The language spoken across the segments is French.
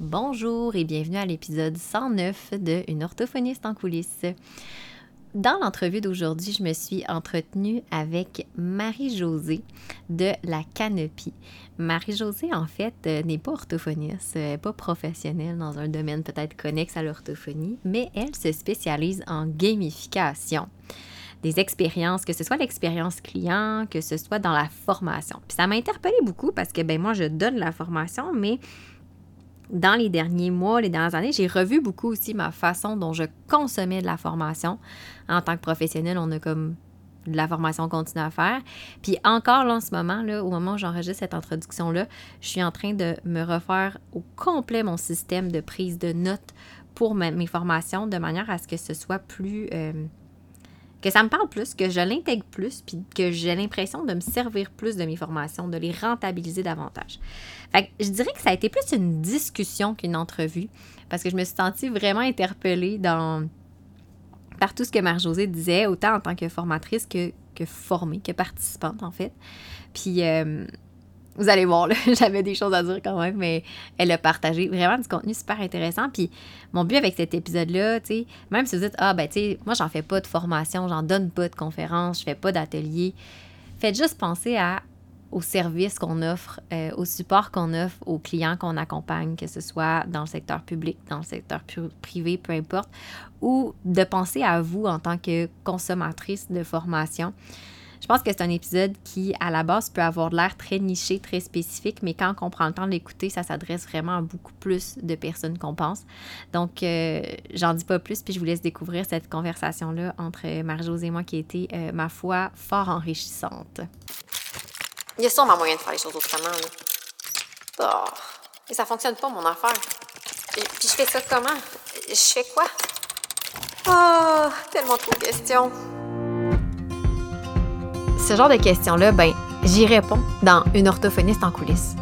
Bonjour et bienvenue à l'épisode 109 de Une orthophoniste en coulisses. Dans l'entrevue d'aujourd'hui, je me suis entretenue avec Marie-Josée de la Canopie. Marie-Josée, en fait, euh, n'est pas orthophoniste, n'est pas professionnelle dans un domaine peut-être connexe à l'orthophonie, mais elle se spécialise en gamification des expériences, que ce soit l'expérience client, que ce soit dans la formation. Puis ça m'a interpellé beaucoup parce que ben moi je donne la formation, mais dans les derniers mois, les dernières années, j'ai revu beaucoup aussi ma façon dont je consommais de la formation. En tant que professionnel, on a comme de la formation continue à faire. Puis encore là, en ce moment, là, au moment où j'enregistre cette introduction-là, je suis en train de me refaire au complet mon système de prise de notes pour mes formations de manière à ce que ce soit plus... Euh, que ça me parle plus, que je l'intègre plus, puis que j'ai l'impression de me servir plus de mes formations, de les rentabiliser davantage. Fait que je dirais que ça a été plus une discussion qu'une entrevue, parce que je me suis sentie vraiment interpellée dans, par tout ce que Marie-Josée disait, autant en tant que formatrice que, que formée, que participante, en fait. Puis... Euh, vous allez voir, j'avais des choses à dire quand même, mais elle a partagé vraiment du contenu super intéressant. Puis mon but avec cet épisode-là, tu sais, même si vous dites, ah, ben, tu sais, moi, j'en fais pas de formation, j'en donne pas de conférences, je fais pas d'atelier, faites juste penser à, au service qu'on offre, euh, au support qu'on offre aux clients qu'on accompagne, que ce soit dans le secteur public, dans le secteur privé, peu importe, ou de penser à vous en tant que consommatrice de formation. Je pense que c'est un épisode qui, à la base, peut avoir l'air très niché, très spécifique, mais quand on prend le temps de l'écouter, ça s'adresse vraiment à beaucoup plus de personnes qu'on pense. Donc, euh, j'en dis pas plus, puis je vous laisse découvrir cette conversation-là entre Marie-Josée et moi qui a été, euh, ma foi, fort enrichissante. Il y a sûrement moyen de faire les choses autrement. Oh, mais ça fonctionne pas, mon affaire. puis je fais ça comment? Je fais quoi? Oh, tellement trop de questions ce genre de questions-là, ben, j'y réponds dans Une orthophoniste en coulisses.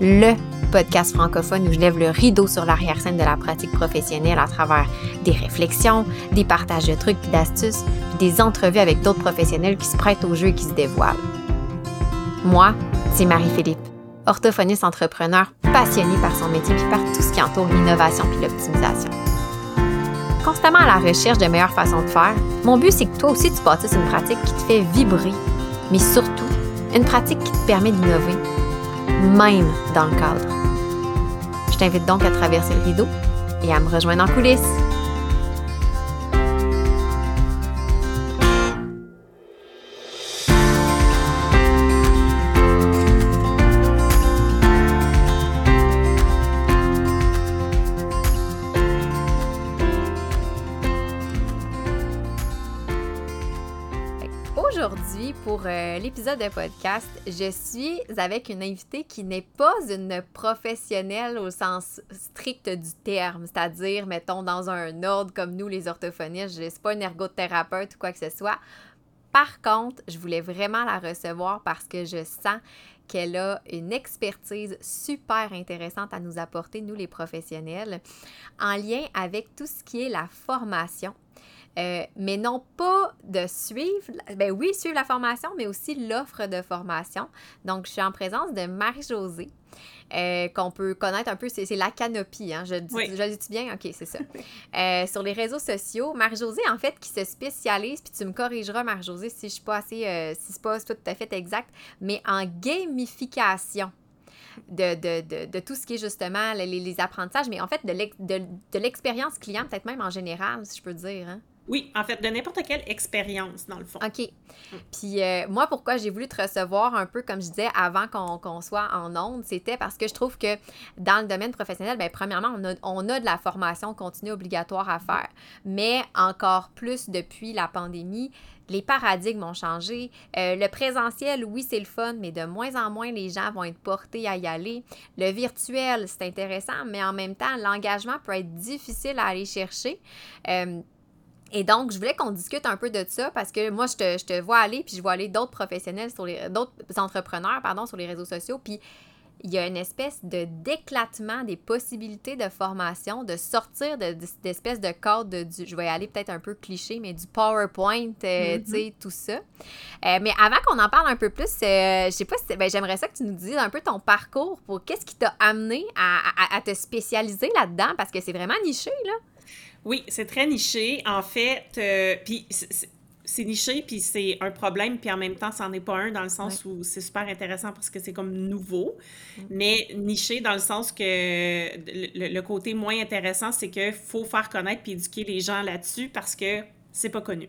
Le podcast francophone où je lève le rideau sur l'arrière-scène de la pratique professionnelle à travers des réflexions, des partages de trucs et d'astuces, des entrevues avec d'autres professionnels qui se prêtent au jeu et qui se dévoilent. Moi, c'est Marie-Philippe, orthophoniste entrepreneur passionnée par son métier et par tout ce qui entoure l'innovation puis l'optimisation. Constamment à la recherche de meilleures façons de faire, mon but c'est que toi aussi tu bâtisses une pratique qui te fait vibrer mais surtout une pratique qui te permet d'innover, même dans le cadre. Je t'invite donc à traverser le rideau et à me rejoindre en coulisses. Euh, l'épisode de podcast, je suis avec une invitée qui n'est pas une professionnelle au sens strict du terme, c'est-à-dire, mettons, dans un ordre comme nous, les orthophonistes, je ne suis pas une ergothérapeute ou quoi que ce soit. Par contre, je voulais vraiment la recevoir parce que je sens qu'elle a une expertise super intéressante à nous apporter, nous les professionnels, en lien avec tout ce qui est la formation euh, mais non pas de suivre, ben oui, suivre la formation, mais aussi l'offre de formation. Donc, je suis en présence de Marie-Josée. Euh, qu'on peut connaître un peu, c'est la canopie, hein? je, dis, je dis bien? OK, c'est ça. Euh, sur les réseaux sociaux, Marie-Josée, en fait, qui se spécialise, puis tu me corrigeras, Marie-Josée, si je suis pas assez, si c'est pas, tout à fait exact, mais en gamification. De, de, de, de, tout ce qui est justement les, les apprentissages, mais en fait de l'expérience client, peut-être même en général, si je peux dire. Hein? Oui, en fait, de n'importe quelle expérience, dans le fond. OK. Puis euh, moi, pourquoi j'ai voulu te recevoir un peu, comme je disais, avant qu'on soit en onde, c'était parce que je trouve que dans le domaine professionnel, bien, premièrement, on a, on a de la formation continue obligatoire à faire. Mais encore plus depuis la pandémie, les paradigmes ont changé. Euh, le présentiel, oui, c'est le fun, mais de moins en moins, les gens vont être portés à y aller. Le virtuel, c'est intéressant, mais en même temps, l'engagement peut être difficile à aller chercher. Euh, et donc, je voulais qu'on discute un peu de ça parce que moi, je te, je te vois aller, puis je vois aller d'autres professionnels, sur les d'autres entrepreneurs, pardon, sur les réseaux sociaux. Puis il y a une espèce de d'éclatement des possibilités de formation, de sortir d'espèces de, de cadre du, je vais aller peut-être un peu cliché, mais du PowerPoint, euh, tu sais, mm-hmm. tout ça. Euh, mais avant qu'on en parle un peu plus, euh, je sais pas si, ben, j'aimerais ça que tu nous dises un peu ton parcours pour qu'est-ce qui t'a amené à, à, te spécialiser là-dedans, parce que c'est vraiment niché, là. Oui, c'est très niché. En fait, puis c'est niché, puis c'est un problème, puis en même temps, c'en est pas un, dans le sens où c'est super intéressant parce que c'est comme nouveau, mm. mais niché dans le sens que le, côté moins intéressant, c'est qu'il faut faire connaître puis éduquer les gens là-dessus parce que c'est pas connu.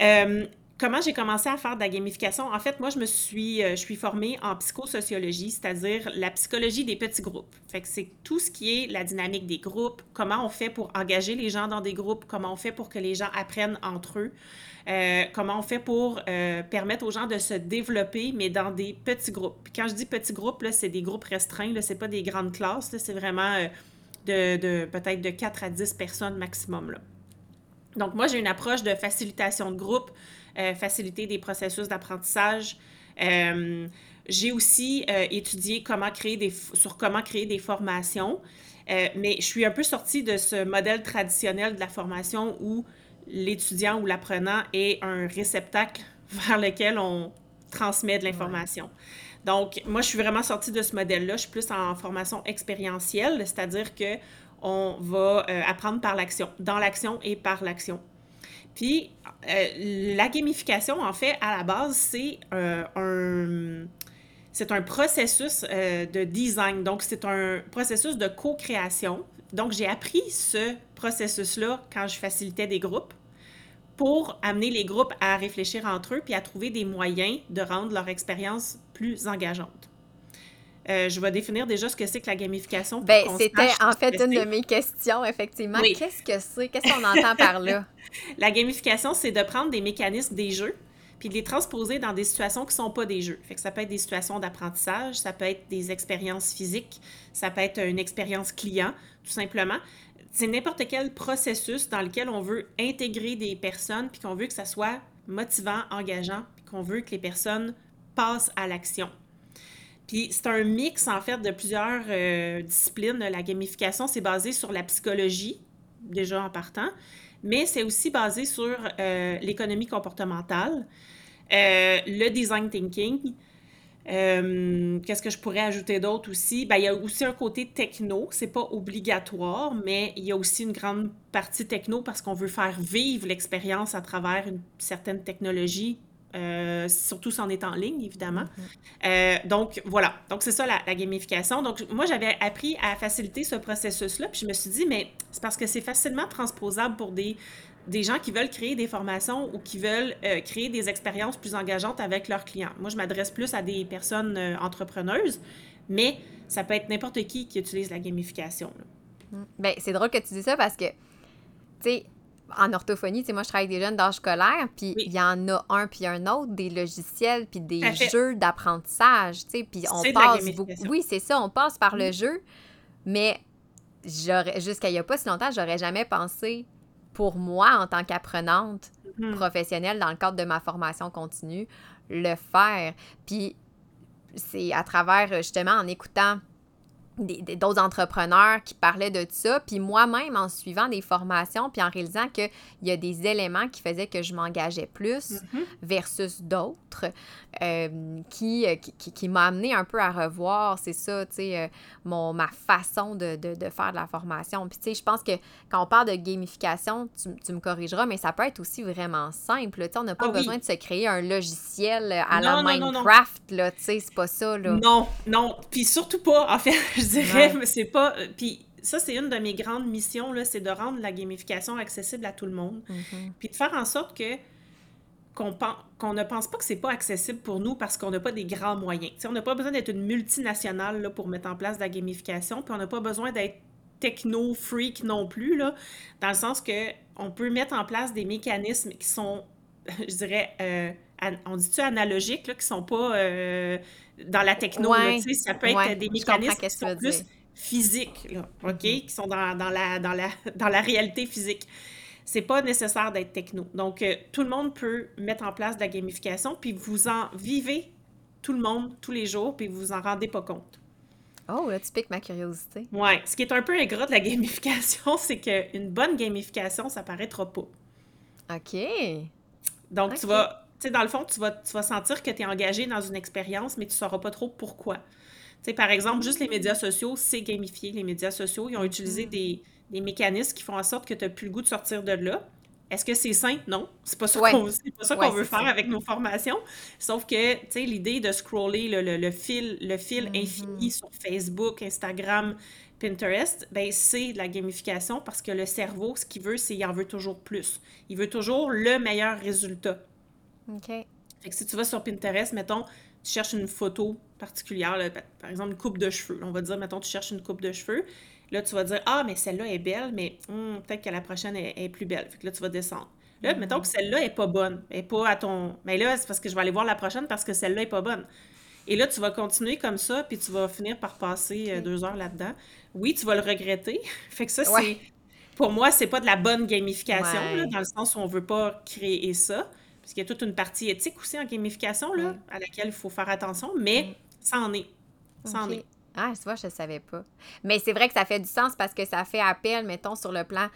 Euh, comment j'ai commencé à faire de la gamification? En fait, moi, je me suis, euh, je suis formée en psychosociologie, c'est-à-dire la psychologie des petits groupes. Fait que c'est tout ce qui est la dynamique des groupes, comment on fait pour engager les gens dans des groupes, comment on fait pour que les gens apprennent entre eux, euh, comment on fait pour euh, permettre aux gens de se développer, mais dans des petits groupes. quand je dis petits groupes, là, c'est des groupes restreints, là, c'est pas des grandes classes, c'est vraiment de, de peut-être de 4 à 10 personnes maximum, là. Donc, moi, j'ai une approche de facilitation de groupe, euh, faciliter des processus d'apprentissage. Euh, j'ai aussi euh, étudié comment créer des, sur comment créer des formations, mais je suis un peu sortie de ce modèle traditionnel de la formation où l'étudiant ou l'apprenant est un réceptacle vers lequel on transmet de l'information. Donc, moi, je suis vraiment sortie de ce modèle-là. Je suis plus en formation expérientielle, c'est-à-dire que on va apprendre par l'action, dans l'action et par l'action. Puis, euh, la gamification, en fait, à la base, c'est euh, un processus euh, de design. Donc, c'est un processus de co-création. Donc, j'ai appris ce processus-là quand je facilitais des groupes pour amener les groupes à réfléchir entre eux puis à trouver des moyens de rendre leur expérience plus engageante. Euh, je vais définir déjà ce que c'est que la gamification. Ben, c'était en fait une de mes questions, effectivement. Qu'est-ce que c'est? Qu'est-ce qu'on entend par là? La gamification, c'est de prendre des mécanismes des jeux puis de les transposer dans des situations qui ne sont pas des jeux. Fait que ça peut être des situations d'apprentissage, ça peut être des expériences physiques, ça peut être une expérience client, tout simplement. C'est n'importe quel processus dans lequel on veut intégrer des personnes puis qu'on veut que ça soit motivant, engageant, puis qu'on veut que les personnes passent à l'action. Puis c'est un mix, en fait, de plusieurs euh, disciplines. La gamification, c'est basé sur la psychologie, déjà en partant, mais c'est aussi basé sur euh, l'économie comportementale, euh, le design thinking. Qu'est-ce que je pourrais ajouter d'autre aussi? Ben, il y a aussi un côté techno, c'est pas obligatoire, mais il y a aussi une grande partie techno parce qu'on veut faire vivre l'expérience à travers une certaine technologie euh, surtout si on est en ligne, évidemment. Mm-hmm. Euh, donc, voilà. Donc, c'est ça la, gamification. Donc, moi, j'avais appris à faciliter ce processus-là, puis je me suis dit, mais c'est parce que c'est facilement transposable pour des, des gens qui veulent créer des formations ou qui veulent euh, créer des expériences plus engageantes avec leurs clients. Moi, je m'adresse plus à des personnes entrepreneuses, mais ça peut être n'importe qui qui utilise la gamification. Mm. Bien, c'est drôle que tu dis ça parce que, tu sais, en orthophonie, tu sais, moi, je travaille avec des jeunes d'âge scolaire, puis il y en a un puis un autre, des logiciels, puis des jeux d'apprentissage, tu sais, puis on passe beaucoup... Oui, c'est ça, on passe par le jeu, mais jusqu'à il n'y a pas si longtemps, j'aurais jamais pensé, pour moi, en tant qu'apprenante mm-hmm. professionnelle, dans le cadre de ma formation continue, le faire. Puis c'est à travers, justement, en écoutant d'autres entrepreneurs qui parlaient de ça. Puis moi-même, en suivant des formations, puis en réalisant qu'il y a des éléments qui faisaient que je m'engageais plus mm-hmm. versus d'autres, euh, euh, qui, qui, qui, m'a amené un peu à revoir, c'est ça, tu sais, euh, mon, ma façon de, de, de, faire de la formation. Puis tu sais, je pense que quand on parle de gamification, tu, tu, me corrigeras, mais ça peut être aussi vraiment simple. Tu sais, on n'a pas ah besoin de se créer un logiciel à la Minecraft, là, tu sais, c'est pas ça, là. Non, non, puis surtout pas, en fait, je dirais, mais c'est pas... Puis ça, c'est une de mes grandes missions, là, c'est de rendre la gamification accessible à tout le monde. Mm-hmm. Puis de faire en sorte que qu'on ne pense pas que c'est pas accessible pour nous parce qu'on n'a pas des grands moyens. on n'a pas besoin d'être une multinationale là, pour mettre en place de la gamification, puis on n'a pas besoin d'être techno-freak non plus, là, dans le sens que on peut mettre en place des mécanismes qui sont, je dirais, euh, on dit-tu analogiques, là, qui sont pas euh, dans la techno, ça peut être des mécanismes qui sont plus physiques, là, OK, mm-hmm. qui sont dans, dans, la, dans, la, dans la réalité physique c'est pas nécessaire d'être techno. Donc, euh, tout le monde peut mettre en place de la gamification, puis vous en vivez tout le monde, tous les jours, puis vous vous en rendez pas compte. Oh, là, tu piques ma curiosité. Ouais. Ce qui est un peu ingrat de la gamification, c'est qu'une bonne gamification, ça paraîtra pas. OK. Donc, tu vas, tu sais, dans le fond, tu vas, tu vas sentir que tu es engagé dans une expérience, mais tu sauras pas trop pourquoi. Tu sais, par exemple, juste les médias sociaux, c'est gamifié. Les médias sociaux, ils ont utilisé Mm. des, des mécanismes qui font en sorte que tu n'as plus le goût de sortir de là. Est-ce que c'est sain? Non. C'est pas ça Ouais. qu'on c'est pas ça Ouais, qu'on veut faire ça. avec nos formations. Sauf que, tu sais, l'idée de scroller le, le- le fil, le fil Mhm. infini sur Facebook, Instagram, Pinterest, ben c'est de la gamification parce que le cerveau, ce qu'il veut, c'est qu'il en veut toujours plus. Il veut toujours le meilleur résultat. OK. Fait que si tu vas sur Pinterest, mettons, tu cherches une photo particulière, là, par exemple une coupe de cheveux. On va dire, mettons, tu cherches une coupe de cheveux. Là, tu vas dire, ah, mais celle-là est belle, mais hum, peut-être que la prochaine est, est plus belle. Fait que là, tu vas descendre. Là, mettons que celle-là est pas bonne. Elle est pas à ton. Mais là, c'est parce que je vais aller voir la prochaine parce que celle-là est pas bonne. Et là, tu vas continuer comme ça, puis tu vas finir par passer euh, deux heures là-dedans. Oui, tu vas le regretter. Fait que ça, c'est. Pour moi, c'est pas de la bonne gamification, là, dans le sens où on veut pas créer ça. Parce qu'il y a toute une partie éthique aussi en gamification, là, Ouais. à laquelle il faut faire attention, mais ça en est. Ça en est. Ah, tu vois, je ne savais pas. Mais c'est vrai que ça fait du sens parce que ça fait appel, mettons, sur le plan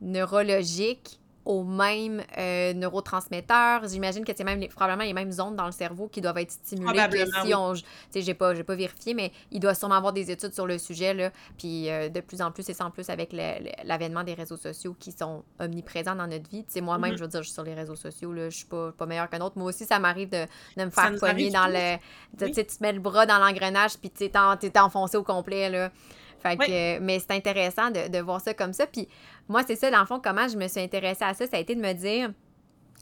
neurologique aux mêmes euh, neurotransmetteurs. J'imagine que c'est même les- probablement les mêmes zones dans le cerveau qui doivent être stimulées. Probablement, si on, j'ai pas, j'ai pas vérifié, mais il doit sûrement avoir des études sur le sujet là. Puis euh, de plus en plus et sans plus avec l'avènement des réseaux sociaux qui sont omniprésents dans notre vie. Sais, moi-même, Mhm. je veux dire, je suis sur les réseaux sociaux là, je suis pas, pas meilleure qu'un autre. Moi aussi, ça m'arrive de, de me faire arrive dans le, tu Oui. sais, tu te mets le bras dans l'engrenage, puis tu t'es enfoncé au complet, là. Fait Oui. mais c'est intéressant de, de voir ça comme ça. Puis moi, c'est ça, dans le fond, comment je me suis intéressée à ça, ça a été de me dire,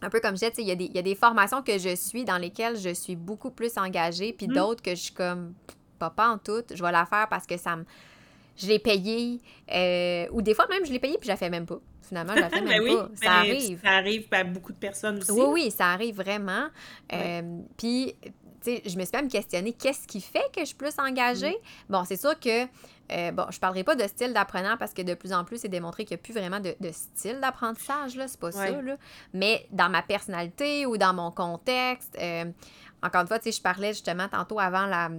un peu comme je disais, tu sais, il y, a des- il y a des formations que je suis dans lesquelles je suis beaucoup plus engagée, puis Mhm. d'autres que je suis comme, pas, pas en tout, je vais la faire parce que ça me... Je l'ai payé, euh, ou des fois même, je l'ai payé, puis je la fais même pas. Finalement, je la fais même Ben oui, pas. Ça ben, arrive. Ça arrive à beaucoup de personnes aussi. Oui, oui, ça arrive vraiment. Euh, Puis, je me suis même questionné qu'est-ce qui fait que je suis plus engagée? Bon, c'est sûr que, euh, bon, je parlerai pas de style d'apprenant parce que de plus en plus, c'est démontré qu'il n'y a plus vraiment de, de style d'apprentissage, là, c'est pas ça, là. Mais dans ma personnalité ou dans mon contexte, euh, encore une fois, tu sais, je parlais justement tantôt avant la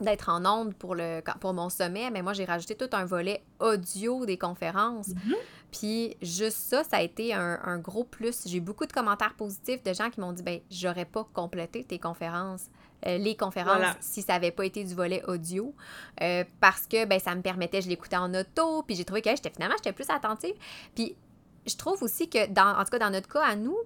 d'être en onde pour, le, pour mon sommet, mais moi, j'ai rajouté tout un volet audio des conférences. Mhm. Puis juste ça, ça a été un, un gros plus. J'ai eu beaucoup de commentaires positifs de gens qui m'ont dit ben j'aurais pas complété tes conférences, euh, les conférences, Voilà. si ça avait pas été du volet audio, euh, parce que ben ça me permettait, je l'écoutais en auto, puis j'ai trouvé que hey, j'étais finalement j'étais plus attentive. Puis je trouve aussi que dans en tout cas dans notre cas à nous,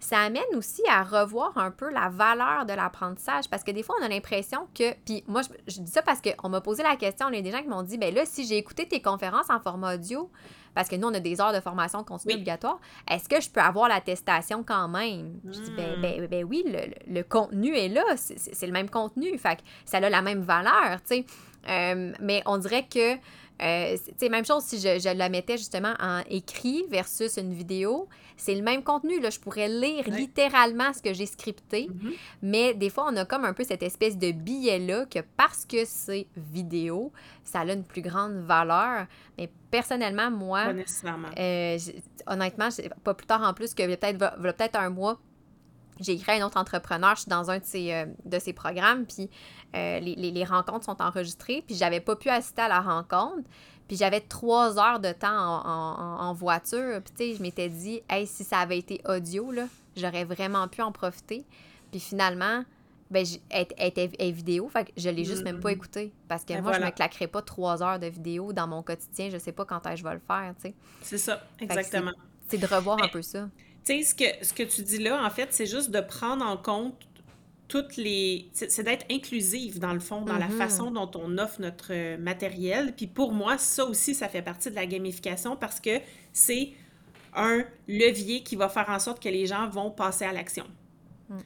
ça amène aussi à revoir un peu la valeur de l'apprentissage parce que des fois on a l'impression que puis moi je, je dis ça parce qu'on m'a posé la question il y a des gens qui m'ont dit ben là si j'ai écouté tes conférences en format audio parce que nous on a des heures de formation continue Oui. obligatoire est-ce que je peux avoir l'attestation quand même? Je dis ben, ben, ben oui le, le- contenu est là. C'est le même contenu. Fait que ça a la même valeur tu sais. Euh, mais on dirait que euh, c'est- même chose si je, je la mettais justement en écrit versus une vidéo, c'est le même contenu. Là. Je pourrais lire littéralement ce que j'ai scripté, Mhm. mais des fois, on a comme un peu cette espèce de billet-là que parce que c'est vidéo, ça a une plus grande valeur. Mais personnellement, moi, euh, honnêtement, pas plus tard en plus que peut-être peut-être un mois, j'ai écrit à un autre entrepreneur, je suis dans un de ses, euh, de ses programmes, puis euh, les, les- les rencontres sont enregistrées, puis j'avais pas pu assister à la rencontre, puis j'avais trois heures de temps en, en- en- en voiture, puis tu sais, je m'étais dit, hey, si ça avait été audio, là, j'aurais vraiment pu en profiter, puis finalement... Ben, elle, était vidéo, fait que je l'ai juste même pas Mhm. écouté. Parce que moi, je voilà. me claquerais pas trois heures de vidéo dans mon quotidien. Je sais pas quand je vais le faire, tu sais. C'est ça, exactement. C'est de revoir un peu ça. Tu sais, ce que, ce que tu dis là, en fait, c'est juste de prendre en compte toutes les... C'est d'être inclusive, dans le fond, dans la Mhm. façon dont on offre notre euh, matériel. Puis pour moi, ça aussi, ça fait partie de la gamification parce que c'est un levier qui va faire en sorte que les gens vont passer à l'action. Mm.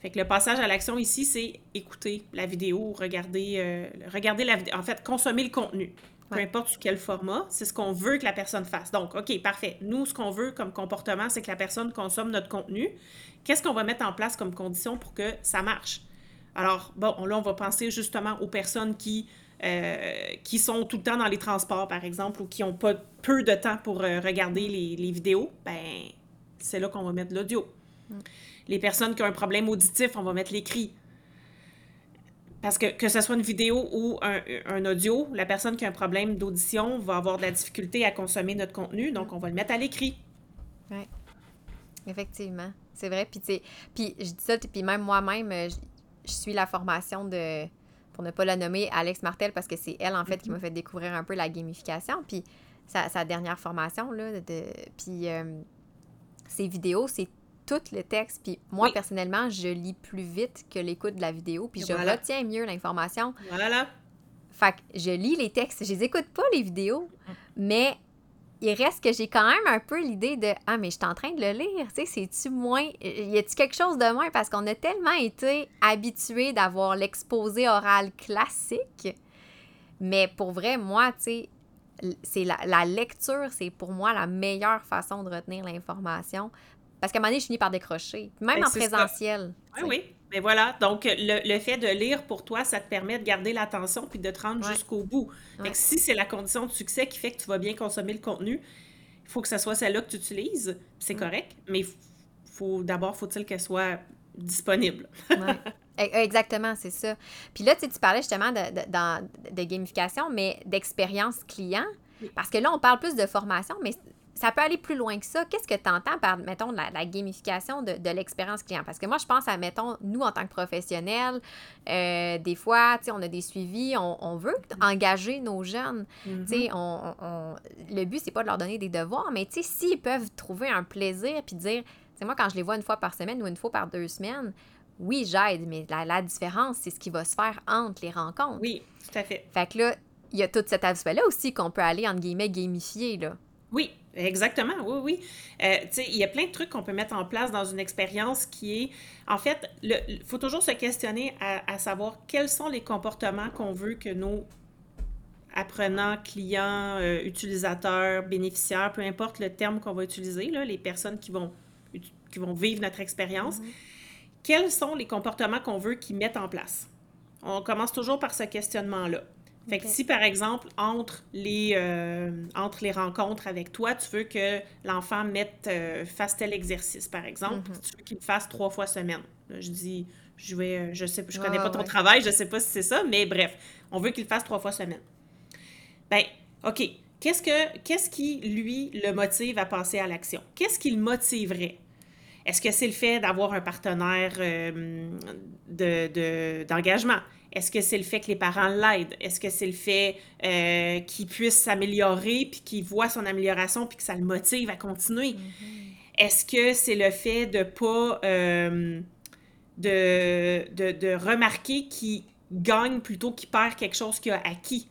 Fait que le passage à l'action ici, c'est écouter la vidéo, regarder, euh, regarder la vidéo, en fait, consommer le contenu. Peu Ouais. importe sous quel format, c'est ce qu'on veut que la personne fasse. Donc, OK, parfait. Nous, ce qu'on veut comme comportement, c'est que la personne consomme notre contenu. Qu'est-ce qu'on va mettre en place comme condition pour que ça marche? Alors, bon, là, on va penser justement aux personnes qui, euh, qui sont tout le temps dans les transports, par exemple, ou qui ont pas peu de temps pour euh, regarder les, les vidéos. Ben, c'est là qu'on va mettre l'audio. Les personnes qui ont un problème auditif, on va mettre l'écrit. Parce que que ce soit une vidéo ou un, un audio, la personne qui a un problème d'audition va avoir de la difficulté à consommer notre contenu, donc on va le mettre à l'écrit. Oui, effectivement. C'est vrai. Puis, tu sais, puis je dis ça, puis même moi-même, euh, je, je suis la formation de, pour ne pas la nommer, Alex Martel, parce que c'est elle, en fait, qui m'a fait découvrir un peu la gamification. Puis sa, sa dernière formation, là, de, puis euh, ses vidéos, c'est tout le texte. Puis moi, Oui. personnellement, je lis plus vite que l'écoute de la vidéo, puis je voilà. retiens mieux l'information. Voilà. Fait que je lis les textes, je les écoute pas, les vidéos, mais il reste que j'ai quand même un peu l'idée de Ah, mais je suis en train de le lire, tu sais, c'est-tu moins. Y a-tu quelque chose de moins? Parce qu'on a tellement été habitués d'avoir l'exposé oral classique, mais pour vrai, moi, tu sais, c'est la, la lecture, c'est pour moi la meilleure façon de retenir l'information. Parce qu'à un moment donné, je finis par décrocher, même Ben, en ça. présentiel. Oui, oui. Mais voilà, donc le, le fait de lire pour toi, ça te permet de garder l'attention puis de te rendre Ouais. jusqu'au bout. Fait Ouais. que si c'est la condition de succès qui fait que tu vas bien consommer le contenu, il faut que ce soit celle-là que tu utilises. C'est Mm. correct, mais faut d'abord faut-il qu'elle soit disponible? Ouais. E- Exactement, c'est ça. Puis là, tu parlais justement de, de, dans- de gamification, mais d'expérience client. Parce que là, on parle plus de formation, mais ça peut aller plus loin que ça. Qu'est-ce que tu entends par, mettons, la, la gamification de, de l'expérience client? Parce que moi, je pense à, mettons, nous, en tant que professionnels, euh, des fois, tu sais, on a des suivis, on, on veut engager nos jeunes. Tu sais, on- on- le but, c'est pas de leur donner des devoirs, mais tu sais, s'ils peuvent trouver un plaisir puis dire, tu sais, moi, quand je les vois une fois par semaine ou une fois par deux semaines, oui, j'aide, mais la, la différence, c'est ce qui va se faire entre les rencontres. Oui, tout à fait. Fait que là, il y a tout cet aspect-là aussi qu'on peut aller, entre guillemets, gamifier, là. Oui, exactement. Oui, oui. Euh, tu sais, il y a plein de trucs qu'on peut mettre en place dans une expérience qui est, en fait, il faut toujours se questionner à, à savoir quels sont les comportements qu'on veut que nos apprenants, clients, euh, utilisateurs, bénéficiaires, peu importe le terme qu'on va utiliser, là, les personnes qui vont, qui vont vivre notre expérience, quels sont les comportements qu'on veut qu'ils mettent en place? On commence toujours par ce questionnement-là. Fait que si, par exemple, entre les, euh, entre les rencontres avec toi, tu veux que l'enfant mette, euh, fasse tel exercice, par exemple, puis tu veux qu'il le fasse trois fois semaine. Là, je dis, je vais, euh, je sais, je connais Ouais, pas ton ouais. travail, je sais pas si c'est ça, mais bref, on veut qu'il le fasse trois fois semaine. Ben, OK. Qu'est-ce que, qu'est-ce qui, lui, le motive à passer à l'action? Qu'est-ce qui le motiverait? Est-ce que c'est le fait d'avoir un partenaire euh, de, de- d'engagement? Est-ce que c'est le fait que les parents l'aident? Est-ce que c'est le fait euh, qu'il puisse s'améliorer, puis qu'il voit son amélioration, puis que ça le motive à continuer? Est-ce que c'est le fait de pas euh, de, de, de remarquer qu'il gagne plutôt qu'il perd quelque chose qu'il a acquis?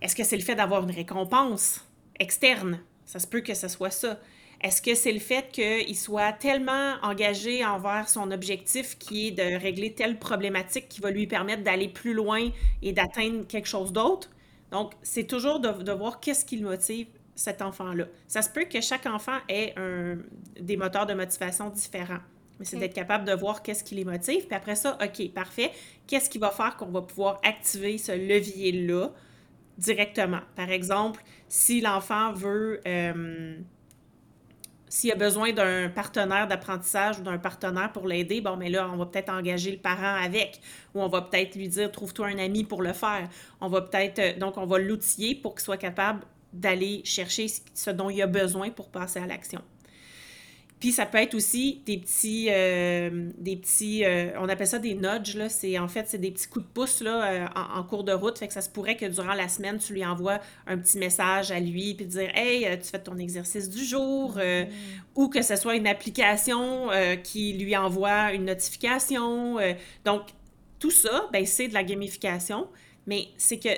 Est-ce que c'est le fait d'avoir une récompense externe? Ça se peut que ce soit ça. Est-ce que c'est le fait qu'il soit tellement engagé envers son objectif qui est de régler telle problématique qui va lui permettre d'aller plus loin et d'atteindre quelque chose d'autre? Donc, c'est toujours de, de voir qu'est-ce qui le motive cet enfant-là. Ça se peut que chaque enfant ait un- des moteurs de motivation différents. Mais c'est d'être capable de voir qu'est-ce qui les motive. Puis après ça, OK, parfait. Qu'est-ce qui va faire qu'on va pouvoir activer ce levier-là directement? Par exemple, si l'enfant veut... euh, s'il a besoin d'un partenaire d'apprentissage ou d'un partenaire pour l'aider, bon, mais là, on va peut-être engager le parent avec, ou on va peut-être lui dire, trouve-toi un ami pour le faire. On va peut-être, euh, donc, on va l'outiller pour qu'il soit capable d'aller chercher ce dont il a besoin pour passer à l'action. Puis ça peut être aussi des petits, euh, des petits, euh, on appelle ça des nudges, là. C'est, en fait, c'est des petits coups de pouce, là, euh, en, en cours de route. Fait que ça se pourrait que durant la semaine, tu lui envoies un petit message à lui, puis dire, hey, tu fais ton exercice du jour, euh, ou que ce soit une application qui lui envoie une notification. donc, tout ça, ben, c'est de la gamification, mais c'est que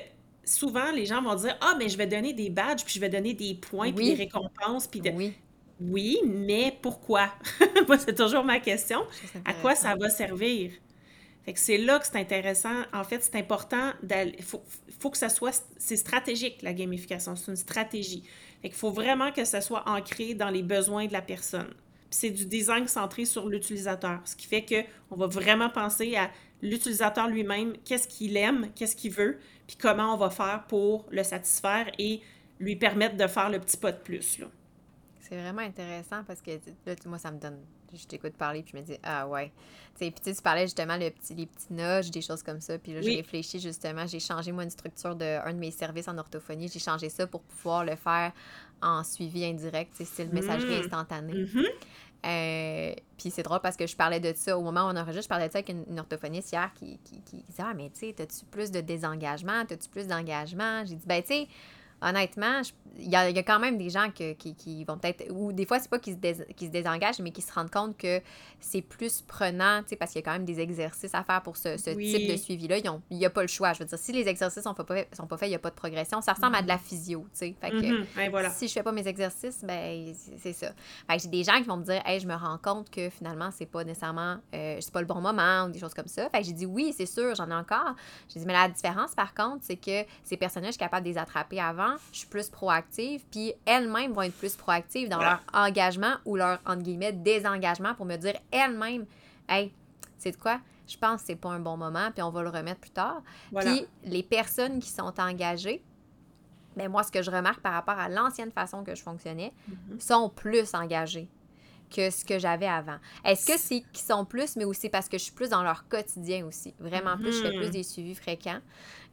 souvent, les gens vont dire, ah, mais je vais donner des badges, puis je vais donner des points, puis des récompenses, puis de... Oui. Oui, mais pourquoi? Moi, c'est toujours ma question. À quoi ça va servir? Fait que c'est là que c'est intéressant. En fait, c'est important d'aller. Faut, faut que ça soit. C'est stratégique, la gamification. C'est une stratégie. Fait qu'il faut vraiment que ça soit ancré dans les besoins de la personne. Puis c'est du design centré sur l'utilisateur. Ce qui fait que on va vraiment penser à l'utilisateur lui-même, qu'est-ce qu'il aime, qu'est-ce qu'il veut, puis comment on va faire pour le satisfaire et lui permettre de faire le petit pas de plus. Là. C'est vraiment intéressant parce que là, moi, ça me donne. je t'écoute parler, puis je me dis, ah ouais. Tu sais, puis tu parlais justement le petit, les petits nudges, des choses comme ça. Puis là, j'ai réfléchi justement, j'ai changé moi une structure d'un de, de mes services en orthophonie. J'ai changé ça pour pouvoir le faire en suivi indirect, c'est le messagerie mmh. instantanée. Mmh euh, puis c'est drôle parce que je parlais de ça au moment où on enregistre, je parlais de ça avec une, orthophoniste hier qui, qui, qui disait Ah, mais tu sais, as-tu plus de désengagement As-tu plus d'engagement? J'ai dit Ben, tu sais, honnêtement, il y, a, quand même des gens qui, vont peut-être, ou des fois, c'est pas qu'ils se, se, désengagent, mais qui se rendent compte que c'est plus prenant, parce qu'il y a quand même des exercices à faire pour ce, type de suivi-là. Il n'y a pas le choix. Je veux dire, si les exercices sont pas, sont pas faits, il n'y a pas de progression. Ça ressemble à de la mm-hmm. physio, tu sais. Fait que mm-hmm. si je fais pas mes exercices, ben c'est ça. Fait que j'ai des gens qui vont me dire, hey, je me rends compte que finalement, c'est pas nécessairement, euh, c'est pas le bon moment ou des choses comme ça. Fait que j'ai dit, oui, c'est sûr, j'en ai encore. J'ai dit, mais la différence, par contre, c'est que ces personnages, je suis capable de les attraper avant je suis plus proactive, puis elles-mêmes vont être plus proactives dans leur engagement ou leur, entre guillemets, désengagement pour me dire elles-mêmes, hey, c'est de quoi? Je pense que c'est pas un bon moment, puis on va le remettre plus tard. Puis les personnes qui sont engagées, ben moi, ce que je remarque par rapport à l'ancienne façon que je fonctionnais, mm-hmm. sont plus engagées que ce que j'avais avant. Est-ce que c'est qu'ils sont plus, mais aussi parce que je suis plus dans leur quotidien aussi. Vraiment plus, je fais plus mm-hmm. des suivis fréquents.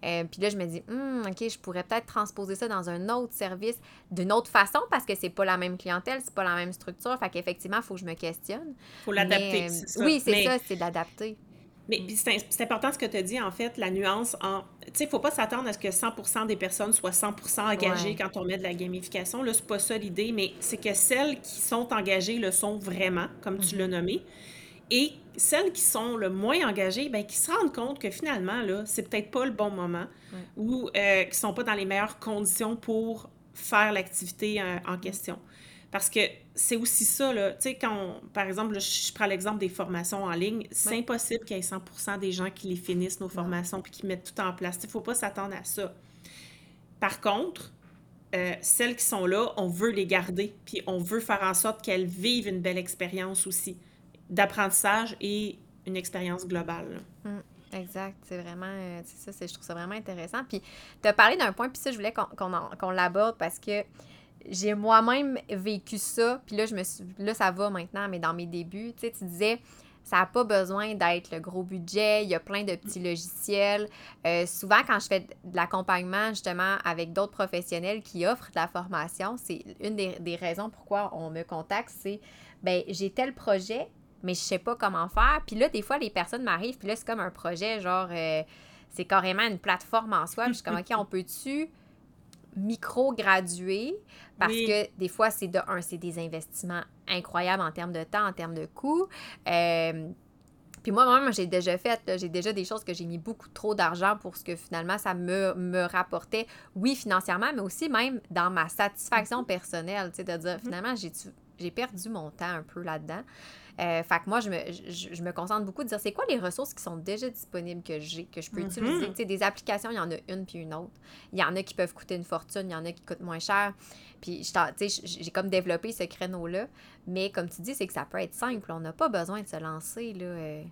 Euh, puis là, je me dis, hum, OK, je pourrais peut-être transposer ça dans un autre service d'une autre façon parce que c'est pas la même clientèle, c'est pas la même structure. Fait qu'effectivement, il faut que je me questionne. Il faut l'adapter, Oui, c'est ça, c'est d'adapter. Mais mm. c'est important ce que tu as dit, en fait, la nuance en. Tu sais, il ne faut pas s'attendre à ce que 100% des personnes soient 100% engagées quand on met de la gamification. Là, c'est pas ça l'idée, mais c'est que celles qui sont engagées le sont vraiment, comme tu l'as mm-hmm. nommé. Et celles qui sont le moins engagées, ben, qui se rendent compte que finalement, là, c'est peut-être pas le bon moment ou euh, qui sont pas dans les meilleures conditions pour faire l'activité euh, en question. Parce que c'est aussi ça, là. Tu sais, quand, par exemple, je prends l'exemple des formations en ligne, c'est impossible qu'il y ait 100 des gens qui les finissent, nos formations, puis qui mettent tout en place. Il ne faut pas s'attendre à ça. Par contre, euh, celles qui sont là, on veut les garder, puis on veut faire en sorte qu'elles vivent une belle expérience aussi d'apprentissage et une expérience globale. Mmh, exact, c'est vraiment, euh, c'est ça, je trouve ça vraiment intéressant. Puis, tu as parlé d'un point, puis ça, je voulais qu'on l'aborde parce que j'ai moi-même vécu ça, puis là, je me suis, là, ça va maintenant, mais dans mes débuts, tu sais, tu disais, ça n'a pas besoin d'être le gros budget, il y a plein de petits logiciels. Euh, souvent, quand je fais de l'accompagnement, justement, avec d'autres professionnels qui offrent de la formation, c'est une des, raisons pourquoi on me contacte, c'est, ben j'ai tel projet, mais je sais pas comment faire. Puis là, des fois, les personnes m'arrivent, puis là, c'est comme un projet, genre, euh, c'est carrément une plateforme en soi. je suis comme, OK, on peut-tu micro-gradué parce que des fois, c'est de un, c'est des investissements incroyables en termes de temps, en termes de coûts. Euh, puis moi, moi-même, j'ai déjà fait, j'ai déjà des choses que j'ai mis beaucoup trop d'argent pour ce que finalement ça me, me rapportait, oui, financièrement, mais aussi même dans ma satisfaction personnelle, tu sais, de dire mm-hmm. finalement, j'ai perdu mon temps un peu là-dedans? Euh, fait que moi, je me, je, me concentre beaucoup de dire c'est quoi les ressources qui sont déjà disponibles que j'ai, que je peux utiliser? Mhm. Tu sais, des applications, il y en a une puis une autre. Il y en a qui peuvent coûter une fortune, il y en a qui coûtent moins cher. Puis, tu sais, j'ai comme développé ce créneau-là. Mais comme tu dis, c'est que ça peut être simple. On n'a pas besoin de se lancer. Là. Euh.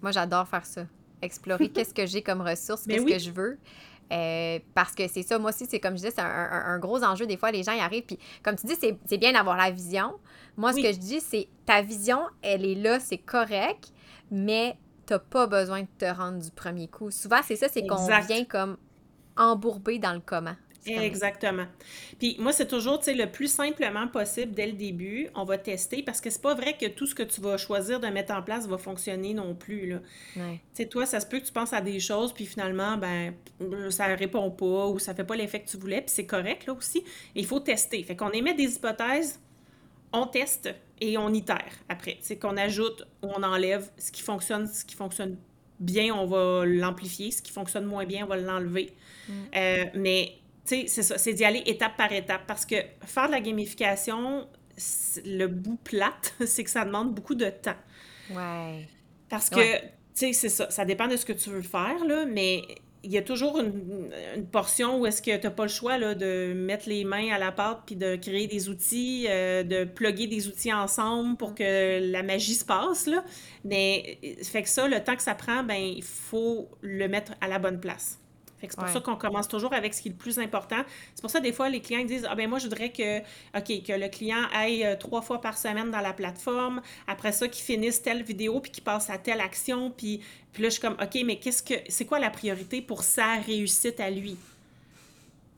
Moi, j'adore faire ça. Explorer qu'est-ce que j'ai comme ressources, qu'est-ce que je veux. Euh, parce que c'est ça, moi aussi, c'est comme je disais, c'est un, gros enjeu. Des fois, les gens y arrivent, puis comme tu dis, c'est bien d'avoir la vision. Moi, ce que je dis, c'est ta vision, elle est là, c'est correct, mais t'as pas besoin de te rendre du premier coup. Souvent, c'est ça, c'est qu'on vient comme embourber dans le comment. Exactement. Puis moi, c'est toujours, tu sais, le plus simplement possible dès le début, on va tester parce que c'est pas vrai que tout ce que tu vas choisir de mettre en place va fonctionner non plus, là. Tu sais, toi, ça se peut que tu penses à des choses, puis finalement, ben, ça répond pas ou ça fait pas l'effet que tu voulais, puis c'est correct, là, aussi. Il faut tester. Fait qu'on émet des hypothèses, on teste et on itère après. C'est qu'on ajoute ou on enlève ce qui fonctionne, ce qui fonctionne bien, on va l'amplifier, ce qui fonctionne moins bien, on va l'enlever. Mm. Euh, mais c'est ça, c'est d'y aller étape par étape parce que faire de la gamification, le bout plate, c'est que ça demande beaucoup de temps. Ouais. Parce que, tu sais, c'est ça, ça dépend de ce que tu veux faire, là, mais il y a toujours une, portion où est-ce que tu n'as pas le choix là, de mettre les mains à la pâte puis de créer des outils, euh, de plugger des outils ensemble pour que la magie se passe. Là. Mais fait que ça, le temps que ça prend, ben il faut le mettre à la bonne place. Fait que c'est pour ça qu'on commence toujours avec ce qui est le plus important. C'est pour ça, des fois, les clients disent Ah, ben moi, je voudrais que, OK, que le client aille euh, trois fois par semaine dans la plateforme. Après ça, qu'il finisse telle vidéo, puis qu'il passe à telle action. Puis, puis là, je suis comme OK, mais qu'est-ce que c'est quoi la priorité pour sa réussite à lui?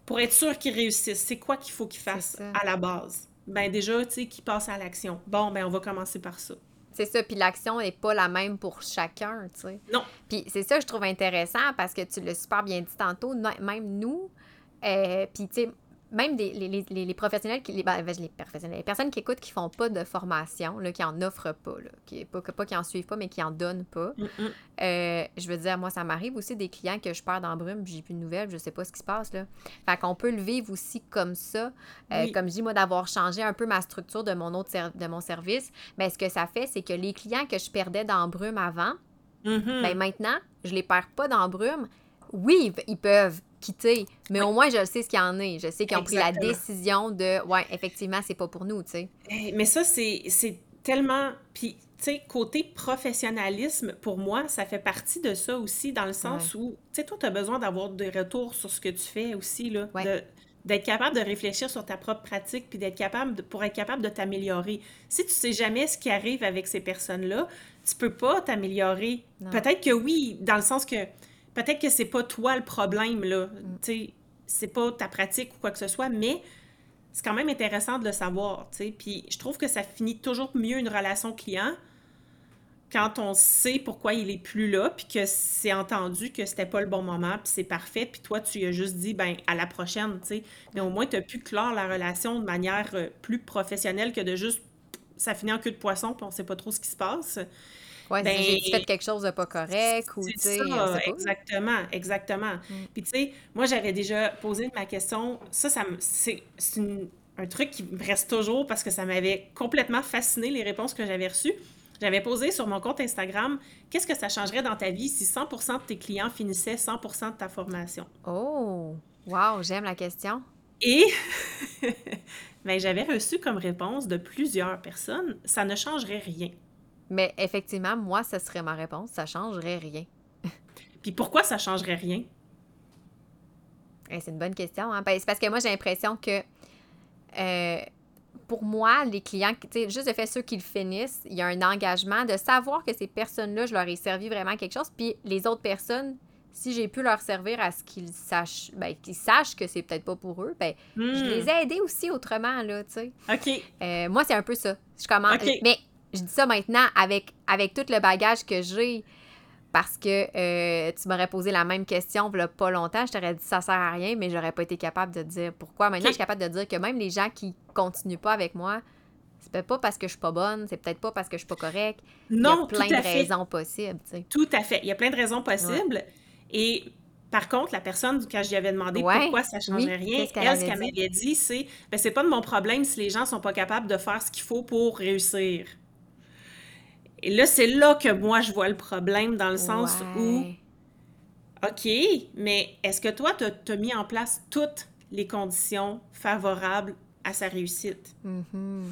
Pour être sûr qu'il réussisse, c'est quoi qu'il faut qu'il fasse à la base? Ben déjà, tu sais, qu'il passe à l'action. Bon, ben on va commencer par ça. C'est ça, puis l'action n'est pas la même pour chacun, tu sais. Non. Puis c'est ça que je trouve intéressant parce que tu l'as super bien dit tantôt, même nous, euh, puis tu sais, même des, les, les, les, professionnels, qui, les, ben, les professionnels, les personnes qui écoutent qui font pas de formation, là, qui en offrent pas, là, qui, pas, pas qui en suivent pas, mais qui en donnent pas. Euh, je veux dire, moi, ça m'arrive aussi des clients que je perds dans brume, j'ai plus de nouvelles, je sais pas ce qui se passe. Là. Fait qu'on peut le vivre aussi comme ça. Euh, comme je dis, moi, d'avoir changé un peu ma structure de mon autre de mon service. Mais ce que ça fait, c'est que les clients que je perdais dans brume avant, mm-hmm. ben maintenant, je les perds pas dans brume. Oui, ils peuvent quitter. Mais au moins, je sais ce qu'il y en est. Je sais qu'ils ont pris la décision de, ouais, effectivement, c'est pas pour nous, tu sais. Mais ça, c'est tellement. Puis, tu sais, côté professionnalisme, pour moi, ça fait partie de ça aussi, dans le sens où, tu sais, toi, tu as besoin d'avoir des retours sur ce que tu fais aussi, là. d'être capable de réfléchir sur ta propre pratique puis d'être capable de, pour être capable de t'améliorer. Si tu sais jamais ce qui arrive avec ces personnes-là, tu peux pas t'améliorer. Peut-être que oui, dans le sens que peut-être que c'est pas toi le problème, là. Tu sais, c'est pas ta pratique ou quoi que ce soit, mais c'est quand même intéressant de le savoir, tu sais. Puis je trouve que ça finit toujours mieux une relation client quand on sait pourquoi il est plus là, puis que c'est entendu que c'était pas le bon moment, puis c'est parfait, puis toi, tu lui as juste dit, ben à la prochaine, tu sais. Mais au moins, tu as pu clore la relation de manière euh, plus professionnelle que de juste, ça finit en queue de poisson, puis on sait pas trop ce qui se passe. Oui, ben, j'ai fait quelque chose de pas correct ou tu sais. Exactement, exactement. Mm. Puis tu sais, moi j'avais déjà posé ma question. Ça, ça c'est un truc qui me reste toujours parce que ça m'avait complètement fasciné les réponses que j'avais reçues. J'avais posé sur mon compte Instagram qu'est-ce que ça changerait dans ta vie si 100% de tes clients finissaient 100% de ta formation? Oh, wow, j'aime la question. Et ben, j'avais reçu comme réponse de plusieurs personnes, ça ne changerait rien. Mais effectivement, moi, ce serait ma réponse. Ça changerait rien. Puis pourquoi ça changerait rien? c'est une bonne question. Hein? Ben, c'est parce que moi, j'ai l'impression que euh, pour moi, les clients, juste le fait ceux qui le finissent, il y a un engagement de savoir que ces personnes-là, je leur ai servi vraiment quelque chose. Puis les autres personnes, si j'ai pu leur servir à ce qu'ils sachent, ben, qu'ils sachent que c'est peut-être pas pour eux, ben, je hmm. les ai aidés aussi autrement, là, tu sais. OK. Euh, moi, c'est un peu ça. Je commence. Mais je dis ça maintenant avec, avec tout le bagage que j'ai parce que euh, tu m'aurais posé la même question il n'y a pas longtemps, je t'aurais dit ça sert à rien, mais j'aurais pas été capable de dire pourquoi. Maintenant, je suis capable de dire que même les gens qui continuent pas avec moi, c'est peut-être pas parce que je suis pas bonne, c'est peut-être pas parce que je suis pas correcte. Non, Il y a plein de raisons possibles. Tout à fait. Il y a plein de raisons possibles. Et par contre, la personne, quand je lui avais demandé pourquoi ça ne changeait rien, elle, ce qu'elle m'avait dit, c'est ben, c'est pas de mon problème si les gens sont pas capables de faire ce qu'il faut pour réussir. Et là, c'est là que moi, je vois le problème, dans le sens où, OK, mais est-ce que toi, tu as, mis en place toutes les conditions favorables à sa réussite? Mm-hmm.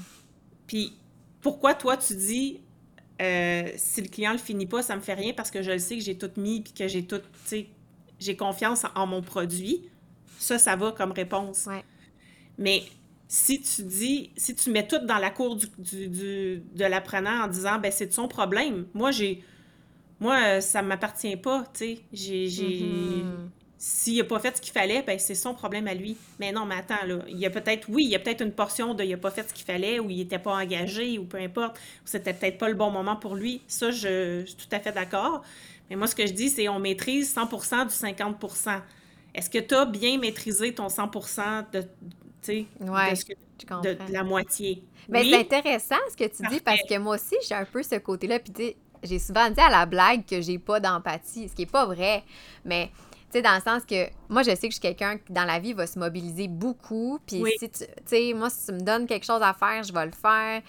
Puis, pourquoi toi, tu dis, euh, si le client le finit pas, ça me fait rien parce que je le sais que j'ai tout mis puis que j'ai tout, tu sais, j'ai confiance en, mon produit? Ça, ça va comme réponse. Mais si tu dis, si tu mets tout dans la cour du, de l'apprenant en disant, ben c'est de son problème. Moi, j'ai, moi, ça ne m'appartient pas, tu sais. J'ai, mm-hmm. S'il n'a pas fait ce qu'il fallait, ben c'est son problème à lui. Mais non, mais attends, là, il y a peut-être, oui, il y a peut-être une portion de il n'a pas fait ce qu'il fallait, ou il n'était pas engagé, ou peu importe, ou c'était peut-être pas le bon moment pour lui. Ça, je, suis tout à fait d'accord. Mais moi, ce que je dis, c'est on maîtrise 100% du 50% Est-ce que tu as bien maîtrisé ton 100% de, ouais, de, la moitié. Mais c'est intéressant ce que tu dis parce que moi aussi, j'ai un peu ce côté-là. Puis j'ai souvent dit à la blague que j'ai pas d'empathie, ce qui est pas vrai. Mais tu sais, dans le sens que moi, je sais que je suis quelqu'un qui, dans la vie, va se mobiliser beaucoup. Puis, si tu sais, moi, si tu me donnes quelque chose à faire, je vais le faire.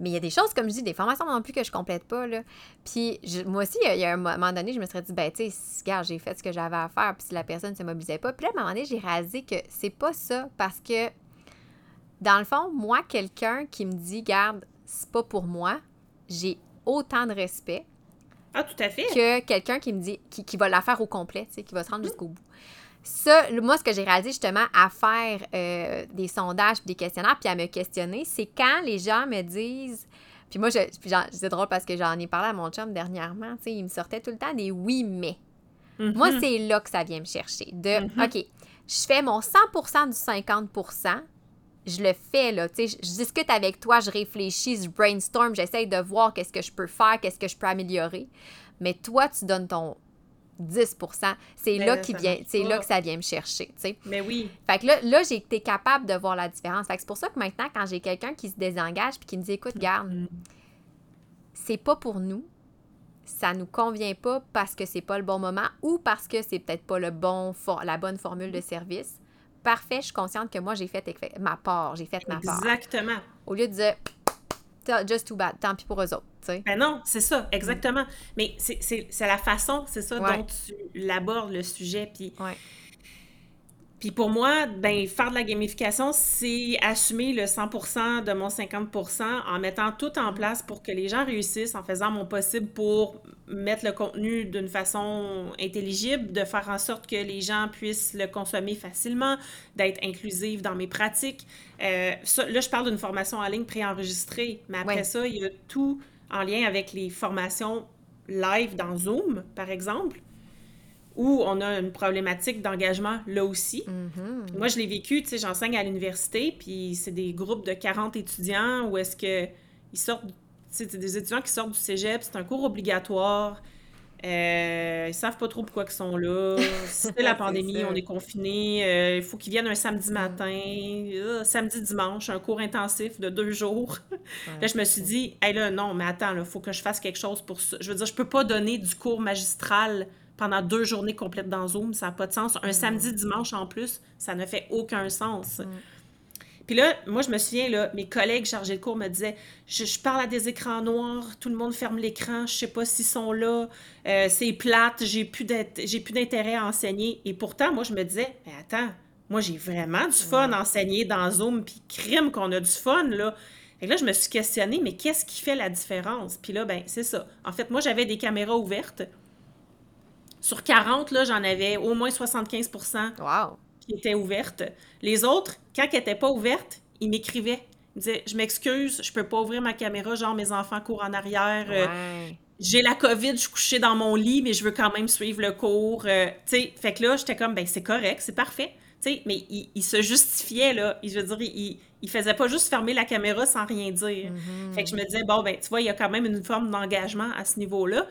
Mais il y a des choses, comme je dis, des formations non plus que je complète pas, là. Puis, moi aussi, il y, a un moment donné, je me serais dit, ben, tu sais, regarde, j'ai fait ce que j'avais à faire, puis si la personne ne se mobilisait pas. Puis là, à un moment donné, j'ai réalisé que c'est pas ça, parce que, dans le fond, moi, quelqu'un qui me dit, garde, c'est pas pour moi, j'ai autant de respect Ah, tout à fait. Que quelqu'un qui me dit, qui, qui va la faire au complet, tu sais, qui va se rendre jusqu'au bout. Ça, moi, ce que j'ai réalisé justement à faire euh, des sondages puis des questionnaires puis à me questionner, c'est quand les gens me disent. Puis moi, c'est drôle parce que j'en ai parlé à mon chum dernièrement, tu sais, il me sortait tout le temps des oui, mais. Mhm. Moi, c'est là que ça vient me chercher. De, Mhm. OK, je fais mon 100% du 50% je le fais, là, tu sais, je, je discute avec toi, je réfléchis, je brainstorm, j'essaye de voir qu'est-ce que je peux faire, qu'est-ce que je peux améliorer. Mais toi, tu donnes ton 10 C'est Mais là, qui vient, c'est là que ça vient me chercher, tu sais. Mais oui. Fait que là, là j'ai été capable de voir la différence. Fait que c'est pour ça que maintenant, quand j'ai quelqu'un qui se désengage puis qui me dit, écoute, garde, Mm. c'est pas pour nous, ça nous convient pas parce que c'est pas le bon moment ou parce que c'est peut-être pas le bon for- la bonne formule de service. Parfait, je suis consciente que moi j'ai fait ma part, j'ai fait ma part. Exactement. Au lieu de dire just too bad, tant pis pour eux autres. Ben non, c'est ça, exactement. Mais c'est la façon, c'est ça, Ouais. dont tu l'abordes, le sujet. Puis, Ouais. Puis pour moi, ben, faire de la gamification, c'est assumer le 100% de mon 50% en mettant tout en place pour que les gens réussissent, en faisant mon possible pour mettre le contenu d'une façon intelligible, de faire en sorte que les gens puissent le consommer facilement, d'être inclusive dans mes pratiques. Euh, ça, là, je parle d'une formation en ligne préenregistrée, mais après Ouais. ça, il y a tout en lien avec les formations live dans Zoom, par exemple, où on a une problématique d'engagement là aussi. Mhm. Moi, je l'ai vécu, tu sais, j'enseigne à l'université, puis c'est des groupes de 40 étudiants où est-ce que ils sortent, c'est des étudiants qui sortent du cégep, c'est un cours obligatoire. Euh, ils savent pas trop pourquoi ils sont là. C'est la pandémie, on est confinés. euh, il faut qu'ils viennent un samedi matin, euh, samedi dimanche, un cours intensif de deux jours. Là, je me suis dit, hey là, non, mais attends, il faut que je fasse quelque chose pour ça. Je veux dire, je peux pas donner du cours magistral pendant deux journées complètes dans Zoom, ça n'a pas de sens. Un samedi, dimanche en plus, ça ne fait aucun sens. Puis là, moi, je me souviens, là, mes collègues chargés de cours me disaient je, je parle à des écrans noirs, tout le monde ferme l'écran, je sais pas s'ils sont là, euh, c'est plate, j'ai plus d'int- j'ai plus d'intérêt à enseigner. Et pourtant, moi, je me disais mais attends, moi, j'ai vraiment du fun à enseigner dans Zoom, puis crime qu'on a du fun, là. Et là, je me suis questionnée, mais qu'est-ce qui fait la différence? Puis là, ben, c'est ça. En fait, moi, j'avais des caméras ouvertes. Sur 40, là, j'en avais au moins 75 Wow. qui étaient ouvertes. Les autres, quand elles n'étaient pas ouvertes, ils m'écrivaient. Ils disaient Je m'excuse, je peux pas ouvrir ma caméra, genre mes enfants courent en arrière. euh. J'ai la COVID, je suis couchée dans mon lit, mais je veux quand même suivre le cours. euh, tu sais, fait que là, j'étais comme Ben, c'est correct, c'est parfait. Tu sais, mais il, il se justifiait, là. Je veux dire, il, il faisait pas juste fermer la caméra sans rien dire. Mhm. Fait que je me disais, bon, ben, tu vois, il y a quand même une forme d'engagement à ce niveau-là.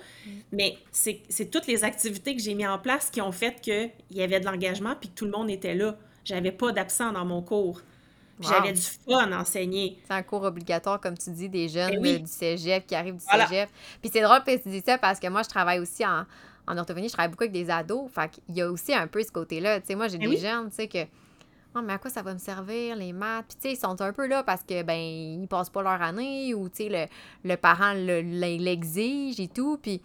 Mais c'est c'est toutes les activités que j'ai mis en place qui ont fait qu'il y avait de l'engagement puis que tout le monde était là. J'avais pas d'absent dans mon cours. Wow. J'avais du fun à enseigner. C'est un cours obligatoire, comme tu dis, des jeunes Ben oui. euh, du cégep qui arrivent du Voilà. cégep. Puis c'est drôle que tu dis ça parce que moi, je travaille aussi en, en orthophonie, je travaille beaucoup avec des ados. Fait qu'il y a aussi un peu ce côté-là. Tu sais, moi, j'ai Ben des oui. jeunes, tu sais, que. Mais à quoi ça va me servir, les maths? Puis, tu sais, ils sont un peu là parce que, ben, ils passent pas leur année ou, tu sais, le, le parent le- le- l'exige et tout. Puis,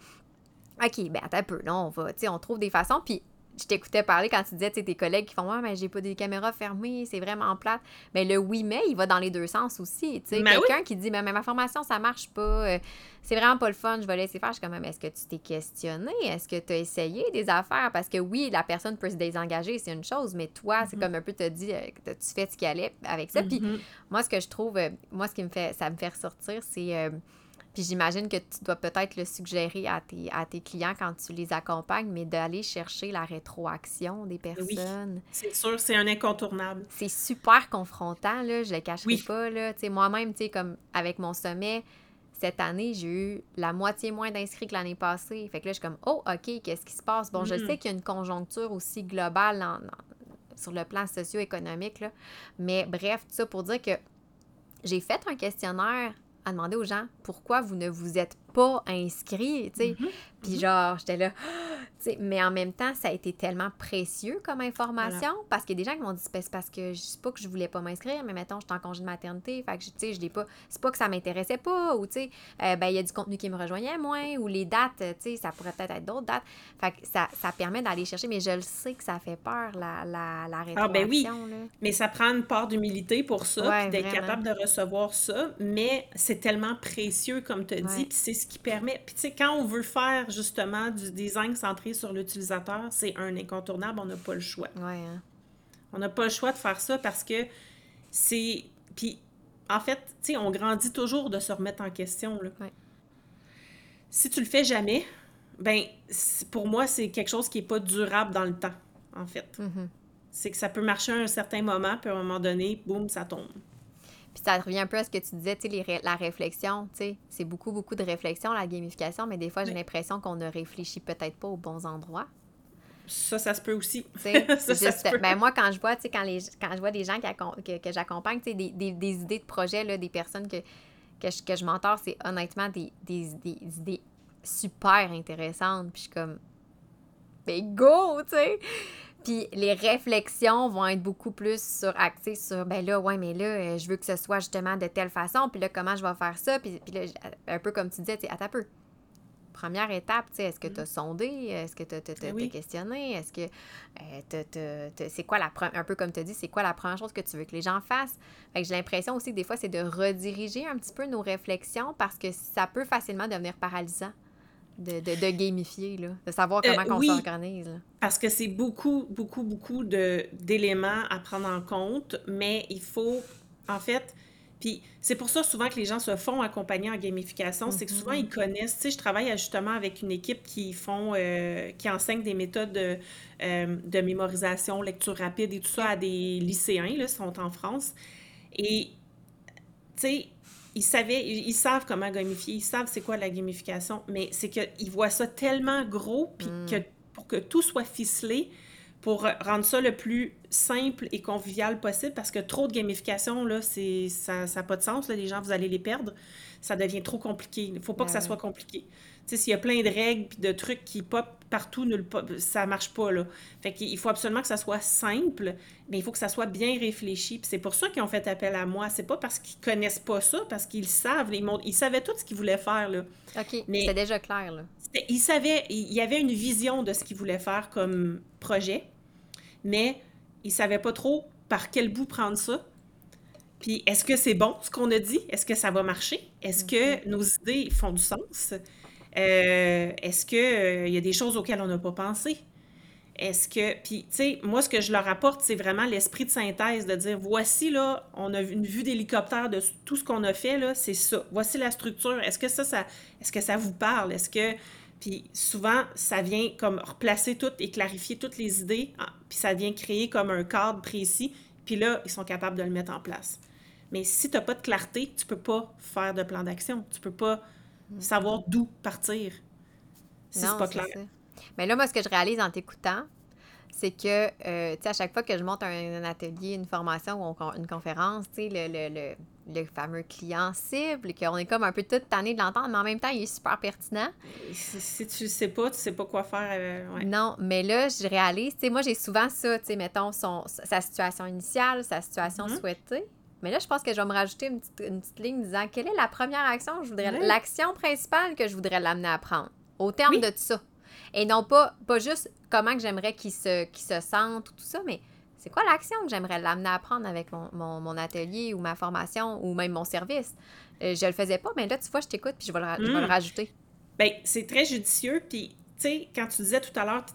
OK, ben, attends un peu, là, on va, tu sais, on trouve des façons. Puis, je t'écoutais parler quand tu disais, tu tes collègues qui font, ouais, mais j'ai pas des caméras fermées, c'est vraiment plate. Mais le oui, mais, il va dans les deux sens aussi. Tu sais, Ben oui. quelqu'un qui dit, mais, ma formation, ça marche pas, euh, c'est vraiment pas le fun, je vais laisser faire. Je suis comme, mais est-ce que tu t'es questionné? Est-ce que tu as essayé des affaires? Parce que oui, la personne peut se désengager, c'est une chose, mais toi, c'est comme un peu te dit, euh, tu fais ce qu'il allait avec ça. Puis, Mhm. moi, ce que je trouve, euh, moi, ce qui me fait, ça me fait ressortir, c'est. Puis j'imagine que tu dois peut-être le suggérer à tes, à tes clients quand tu les accompagnes, mais d'aller chercher la rétroaction des personnes. C'est sûr, c'est un incontournable. C'est super confrontant, là, je le cacherai Oui. pas. Là. Moi-même, comme avec mon sommet, cette année, j'ai eu la moitié moins d'inscrits que l'année passée. Fait que là, je suis comme, oh, OK, qu'est-ce qui se passe? Bon, je Mhm. sais qu'il y a une conjoncture aussi globale en- en- sur le plan socio-économique, là. mais bref, tout ça pour dire que j'ai fait un questionnaire à demander aux gens pourquoi vous ne vous êtes pas inscrits, tu sais. Mhm. Puis genre, j'étais là, tu mais en même temps, ça a été tellement précieux comme information parce qu'il y a des gens qui m'ont dit c'est parce que je sais pas que je voulais pas m'inscrire, mais mettons, je suis en congé de maternité, fait que tu sais, je l'ai pas. C'est pas que ça m'intéressait pas, ou tu sais, euh, ben, il y a du contenu qui me rejoignait moins, ou les dates, tu sais, ça pourrait peut-être être, d'autres dates. Fait que ça, ça permet d'aller chercher, mais je le sais que ça fait peur, la, la, la Ah, ben oui. Mais ça prend une part d'humilité pour ça, d'être capable de recevoir ça, mais c'est tellement précieux, comme tu as dit, puis c'est ce qui permet. Puis tu sais, quand on veut faire justement du design centré sur l'utilisateur, c'est un incontournable, on n'a pas le choix. Hein. On n'a pas le choix de faire ça parce que c'est. Puis, en fait, tu sais, on grandit toujours de se remettre en question. Là. Si tu le fais jamais, ben, pour moi, c'est quelque chose qui n'est pas durable dans le temps, en fait. Mm-hmm. C'est que ça peut marcher à un certain moment, puis à un moment donné, boum, ça tombe. Puis ça revient un peu à ce que tu disais, tu sais, la réflexion, tu sais, c'est beaucoup, beaucoup de réflexion, la gamification, mais des fois, j'ai l'impression qu'on ne réfléchit peut-être pas aux bons endroits. Ça, ça se peut aussi. ça, Ben moi, quand je vois, tu sais, quand, les, quand je vois des gens que, que j'accompagne, tu sais, des, des, des, idées de projet, là, des personnes que, que je, que je m'entends, c'est honnêtement des, des, des, idées super intéressantes. Puis je suis comme, ben go, tu sais! Puis les réflexions vont être beaucoup plus sur axées sur ben là, ouais, mais là, euh, je veux que ce soit justement de telle façon, puis là, comment je vais faire ça, puis, puis là, un peu comme tu disais, tu sais, à peu. Première étape, tu sais, est-ce que tu as mm-hmm. sondé, est-ce que tu as, ben questionné, est-ce que euh, c'est quoi la première, un peu comme tu dit, c'est quoi la première chose que tu veux que les gens fassent? Fait que j'ai l'impression aussi que des fois, c'est de rediriger un petit peu nos réflexions parce que ça peut facilement devenir paralysant de, de, gamifier, là, de savoir euh, comment on s'organise. Parce que c'est beaucoup, beaucoup, beaucoup d'éléments à prendre en compte, mais il faut, en fait, puis c'est pour ça souvent que les gens se font accompagner en gamification, c'est que souvent ils mm-hmm. connaissent. Tu sais, je travaille justement avec une équipe qui font, euh, qui enseigne des méthodes de, euh, de, mémorisation, lecture rapide et tout ça à des lycéens, là, sont en France. Et, tu sais, ils savaient, ils savent comment gamifier, ils savent c'est quoi la gamification, mais c'est qu'ils voient ça tellement gros, puis mm. que pour que tout soit ficelé, pour rendre ça le plus simple et convivial possible, parce que trop de gamification, là, ça n'a pas de sens. les gens, vous allez les perdre. Ça devient trop compliqué. Il ne faut pas que ça soit compliqué. Sais, s'il y a plein de règles et de trucs qui pop partout, nulle ça marche pas, là. Fait qu'il faut absolument que ça soit simple, mais il faut que ça soit bien réfléchi. Puis c'est pour ça qu'ils ont fait appel à moi. C'est pas parce qu'ils connaissent pas ça, parce qu'ils savent. Ils, ils savaient tout ce qu'ils voulaient faire, là. OK, mais c'était déjà clair, là. Ils savaient, il y avait une vision de ce qu'ils voulaient faire comme projet mais ils ne savaient pas trop par quel bout prendre ça. Puis est-ce que c'est bon ce qu'on a dit? Est-ce que ça va marcher? Est-ce que mm-hmm. nos idées font du sens? Euh, est-ce qu'il euh, y a des choses auxquelles on n'a pas pensé? Est-ce que. Puis, tu sais, moi, ce que je leur apporte, c'est vraiment l'esprit de synthèse, de dire voici, là, on a une vue d'hélicoptère de tout ce qu'on a fait, là, c'est ça. Voici la structure. Est-ce que ça, ça. Est-ce que ça vous parle? Est-ce que. Puis souvent, ça vient comme replacer tout et clarifier toutes les idées, ah, puis ça vient créer comme un cadre précis, puis là, ils sont capables de le mettre en place. Mais si tu n'as pas de clarté, tu peux pas faire de plan d'action. Tu peux pas savoir d'où partir si c'est pas clair. Mais là, moi, ce que je réalise en t'écoutant, c'est que, euh, tu sais, à chaque fois que je monte un, atelier, une formation ou une conférence, tu sais, le, le, fameux client cible, qu'on est comme un peu toute tannée de l'entendre, mais en même temps, il est super pertinent. Si, tu sais pas, tu sais pas quoi faire. Euh, non, mais là, je réalise, tu sais, moi, j'ai souvent ça, tu sais, mettons, son, sa situation initiale, sa situation mm-hmm. souhaitée. Mais là, je pense que je vais me rajouter une petite, une petite ligne disant quelle est la première action je voudrais, l'action principale que je voudrais l'amener à prendre, au terme de tout ça. Et non pas, pas juste comment que j'aimerais qu'il se, se sente, tout ça, mais c'est quoi l'action que j'aimerais l'amener à prendre avec mon, mon, atelier ou ma formation ou même mon service? Euh, je le faisais pas, mais là, tu vois, je t'écoute puis je vais le, le hmm. rajouter. Bien, c'est très judicieux. Puis, tu sais, quand tu disais tout à l'heure,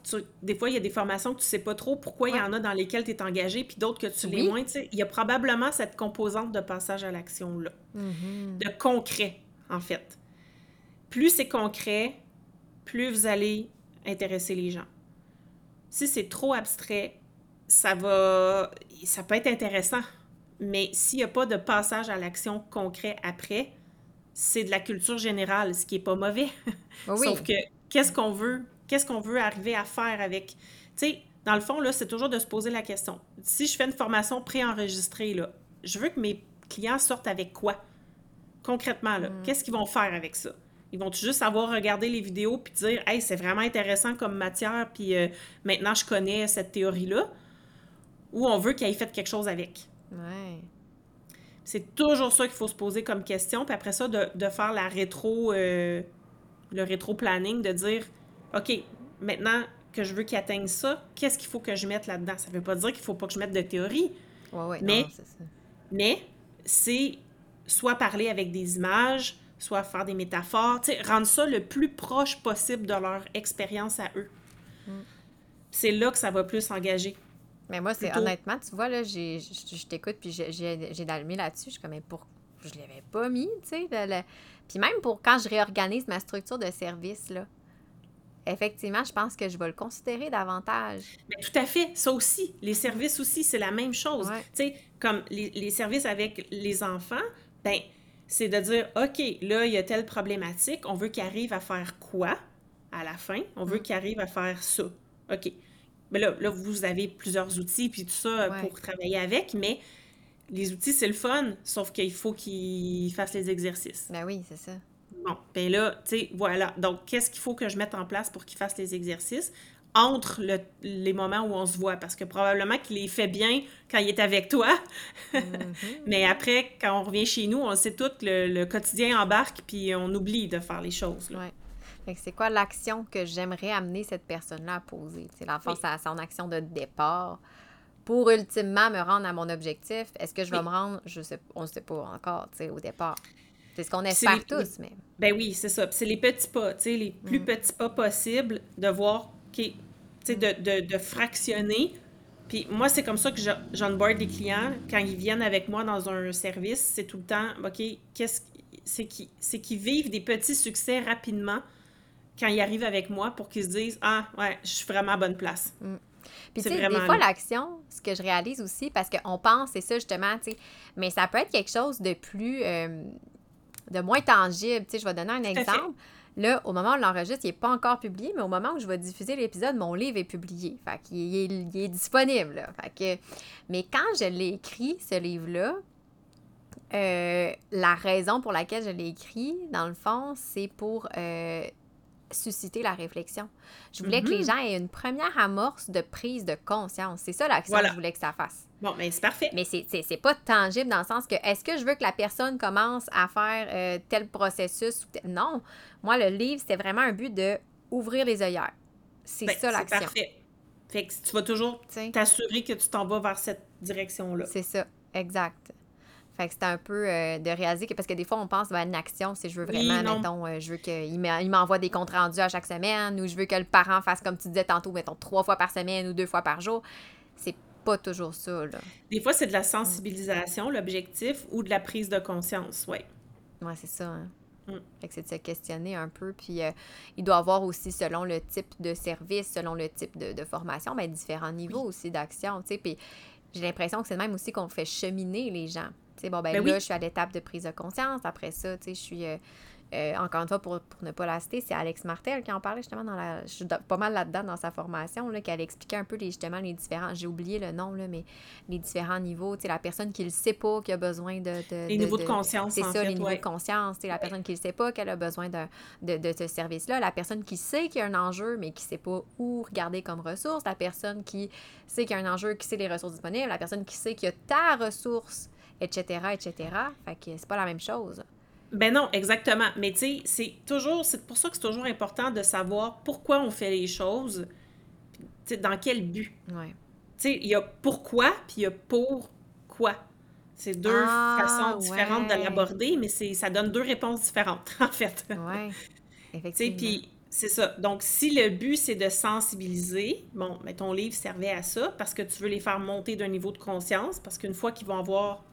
des fois, il y a des formations que tu sais pas trop pourquoi il y en a dans lesquelles tu es engagé, puis d'autres que tu l'es moins. Tu sais, il y a probablement cette composante de passage à l'action-là, mm-hmm. de concret, en fait. Plus c'est concret, plus vous allez intéresser les gens. Si c'est trop abstrait, ça va. ça peut être intéressant, mais s'il n'y a pas de passage à l'action concret après, c'est de la culture générale, ce qui n'est pas mauvais. Sauf que qu'est-ce qu'on veut, qu'est-ce qu'on veut arriver à faire avec. Tu sais, dans le fond, là, c'est toujours de se poser la question. Si je fais une formation préenregistrée, là, je veux que mes clients sortent avec quoi? Concrètement, là, hmm. qu'est-ce qu'ils vont faire avec ça? Ils vont juste savoir regarder les vidéos puis dire Hey, c'est vraiment intéressant comme matière, puis euh, maintenant je connais cette théorie-là. Ou on veut qu'ils aient fait quelque chose avec. Ouais. C'est toujours ça qu'il faut se poser comme question. Puis après ça, de, de faire la rétro, euh, le rétro-planning, de dire OK, maintenant que je veux qu'ils atteignent ça, qu'est-ce qu'il faut que je mette là-dedans? Ça veut pas dire qu'il faut pas que je mette de théorie. Ouais, ouais, Mais- non, c'est ça. Mais c'est soit parler avec des images, soit faire des métaphores, rendre ça le plus proche possible de leur expérience à eux. Mm. C'est là que ça va plus s'engager. Mais moi, c'est honnêtement, tu vois, là, j'ai, je, t'écoute, puis j'ai, j'ai, j'ai d'allumer là-dessus. Je suis comme, mais pour... je l'avais pas mis, tu sais. le- Puis même pour quand je réorganise ma structure de service, là, effectivement, je pense que je vais le considérer davantage. Mais tout à fait, ça aussi. Les services aussi, c'est la même chose. Ouais. Tu sais, comme les, les services avec les enfants, ben, c'est de dire, OK, là, il y a telle problématique, on veut qu'ils arrivent à faire quoi à la fin? On veut Mm. qu'ils arrivent à faire ça. OK. Mais là, là, vous avez plusieurs outils puis tout ça Ouais. pour travailler avec, mais les outils, c'est le fun, sauf qu'il faut qu'ils fassent les exercices. Ben oui, c'est ça. Bon, ben là, tu sais, voilà. Donc, qu'est-ce qu'il faut que je mette en place pour qu'il fasse les exercices? Entre le- les moments où on se voit? Parce que probablement qu'il les fait bien quand il est avec toi, Mhm. mais après, quand on revient chez nous, on sait tout, le, le quotidien embarque, puis on oublie de faire les choses. là. Ouais. C'est quoi l'action que j'aimerais amener cette personne-là à poser? C'est l'enfant, Oui. c'est son action de départ pour ultimement me rendre à mon objectif. Est-ce que je vais Oui. me rendre? Je sais, on ne sait pas encore, tu sais, au départ. C'est ce qu'on espère les- tous, mais. Ben oui, c'est ça. C'est les petits pas, tu sais, les plus Mm. petits pas possibles de voir, tu sais, de, de, de fractionner. Puis moi, c'est comme ça que j'onboard les clients quand ils viennent avec moi dans un service. C'est tout le temps, OK, qu'est-ce c'est qu'ils vivent des petits succès rapidement quand ils arrivent avec moi pour qu'ils se disent Ah, ouais, je suis vraiment à bonne place. Puis, tu sais, des fois, l'action, ce que je réalise aussi, parce qu'on pense, c'est ça, justement, tu sais, mais ça peut être quelque chose de plus. euh, de moins tangible. Tu sais, je vais donner un exemple. Là, au moment où on l'enregistre, il n'est pas encore publié, mais au moment où je vais diffuser l'épisode, mon livre est publié. Fait qu'il est, il est disponible. là. Fait que, mais quand je l'ai écrit, ce livre-là, euh, la raison pour laquelle je l'ai écrit, dans le fond, c'est pour euh, susciter la réflexion. Je voulais que les Mhm. gens aient une première amorce de prise de conscience. C'est ça l'action Voilà. que je voulais que ça fasse. Bon, ben c'est parfait. Mais c'est- c'est c'est pas tangible dans le sens que est-ce que je veux que la personne commence à faire euh, tel processus ou tel- Non. Moi, le livre, c'était vraiment un but de ouvrir les œillères. C'est Ben, ça l'action. parfait. Fait que tu vas toujours t'assurer que tu t'en vas vers cette direction-là. C'est ça, exact. Fait que c'était un peu euh, de réaliser que, parce que des fois, on pense à une action, si je veux Oui, vraiment, non. mettons, euh, je veux qu'il m'envoie des comptes rendus à chaque semaine, ou je veux que le parent fasse, comme tu disais tantôt, mettons, trois fois par semaine ou deux fois par jour. C'est pas toujours ça, là. Des fois, c'est de la sensibilisation, l'objectif, ou de la prise de conscience, oui. Ouais, c'est ça. hein. Mm. Fait que c'est de se questionner un peu. Puis euh, il doit avoir aussi, selon le type de service, selon le type de, de formation, ben, différents niveaux aussi d'action. tu sais. Puis j'ai l'impression que c'est même aussi qu'on fait cheminer les gens. Bon, ben, Ben là, oui. je suis à l'étape de prise de conscience. Après ça, tu sais, je suis. euh, euh, encore une fois, pour, pour ne pas la citer, c'est Alex Martel qui en parlait justement dans la. Je suis pas mal là-dedans dans sa formation, là, qu'elle expliquait un peu les, justement les différents. J'ai oublié le nom, là, mais les différents niveaux. Tu sais, la personne qui ne le sait pas, qui a besoin de. de- Les de- niveaux de de- conscience, c'est ça, fait, les niveaux de conscience. tu sais, La personne qui ne sait pas qu'elle a besoin de, de ce service-là. La personne qui sait qu'il y a un enjeu, mais qui ne sait pas où regarder comme ressource. La personne qui sait qu'il y a un enjeu, qui sait les ressources disponibles. La personne qui sait qu'il y a ta ressource, etc., etc. Fait que c'est pas la même chose. Ben non, exactement. Mais tu sais, c'est toujours, c'est pour ça que c'est toujours important de savoir pourquoi on fait les choses, dans quel but. Ouais. Tu sais, il y a pourquoi, puis il y a pourquoi. C'est deux Ah, façons différentes ouais. de l'aborder, mais c'est, ça donne deux réponses différentes, en fait. Sais, Effectivement. puis c'est ça. Donc, si le but, c'est de sensibiliser, bon, mais ton livre servait à ça parce que tu veux les faire monter d'un niveau de conscience, parce qu'une fois qu'ils vont avoir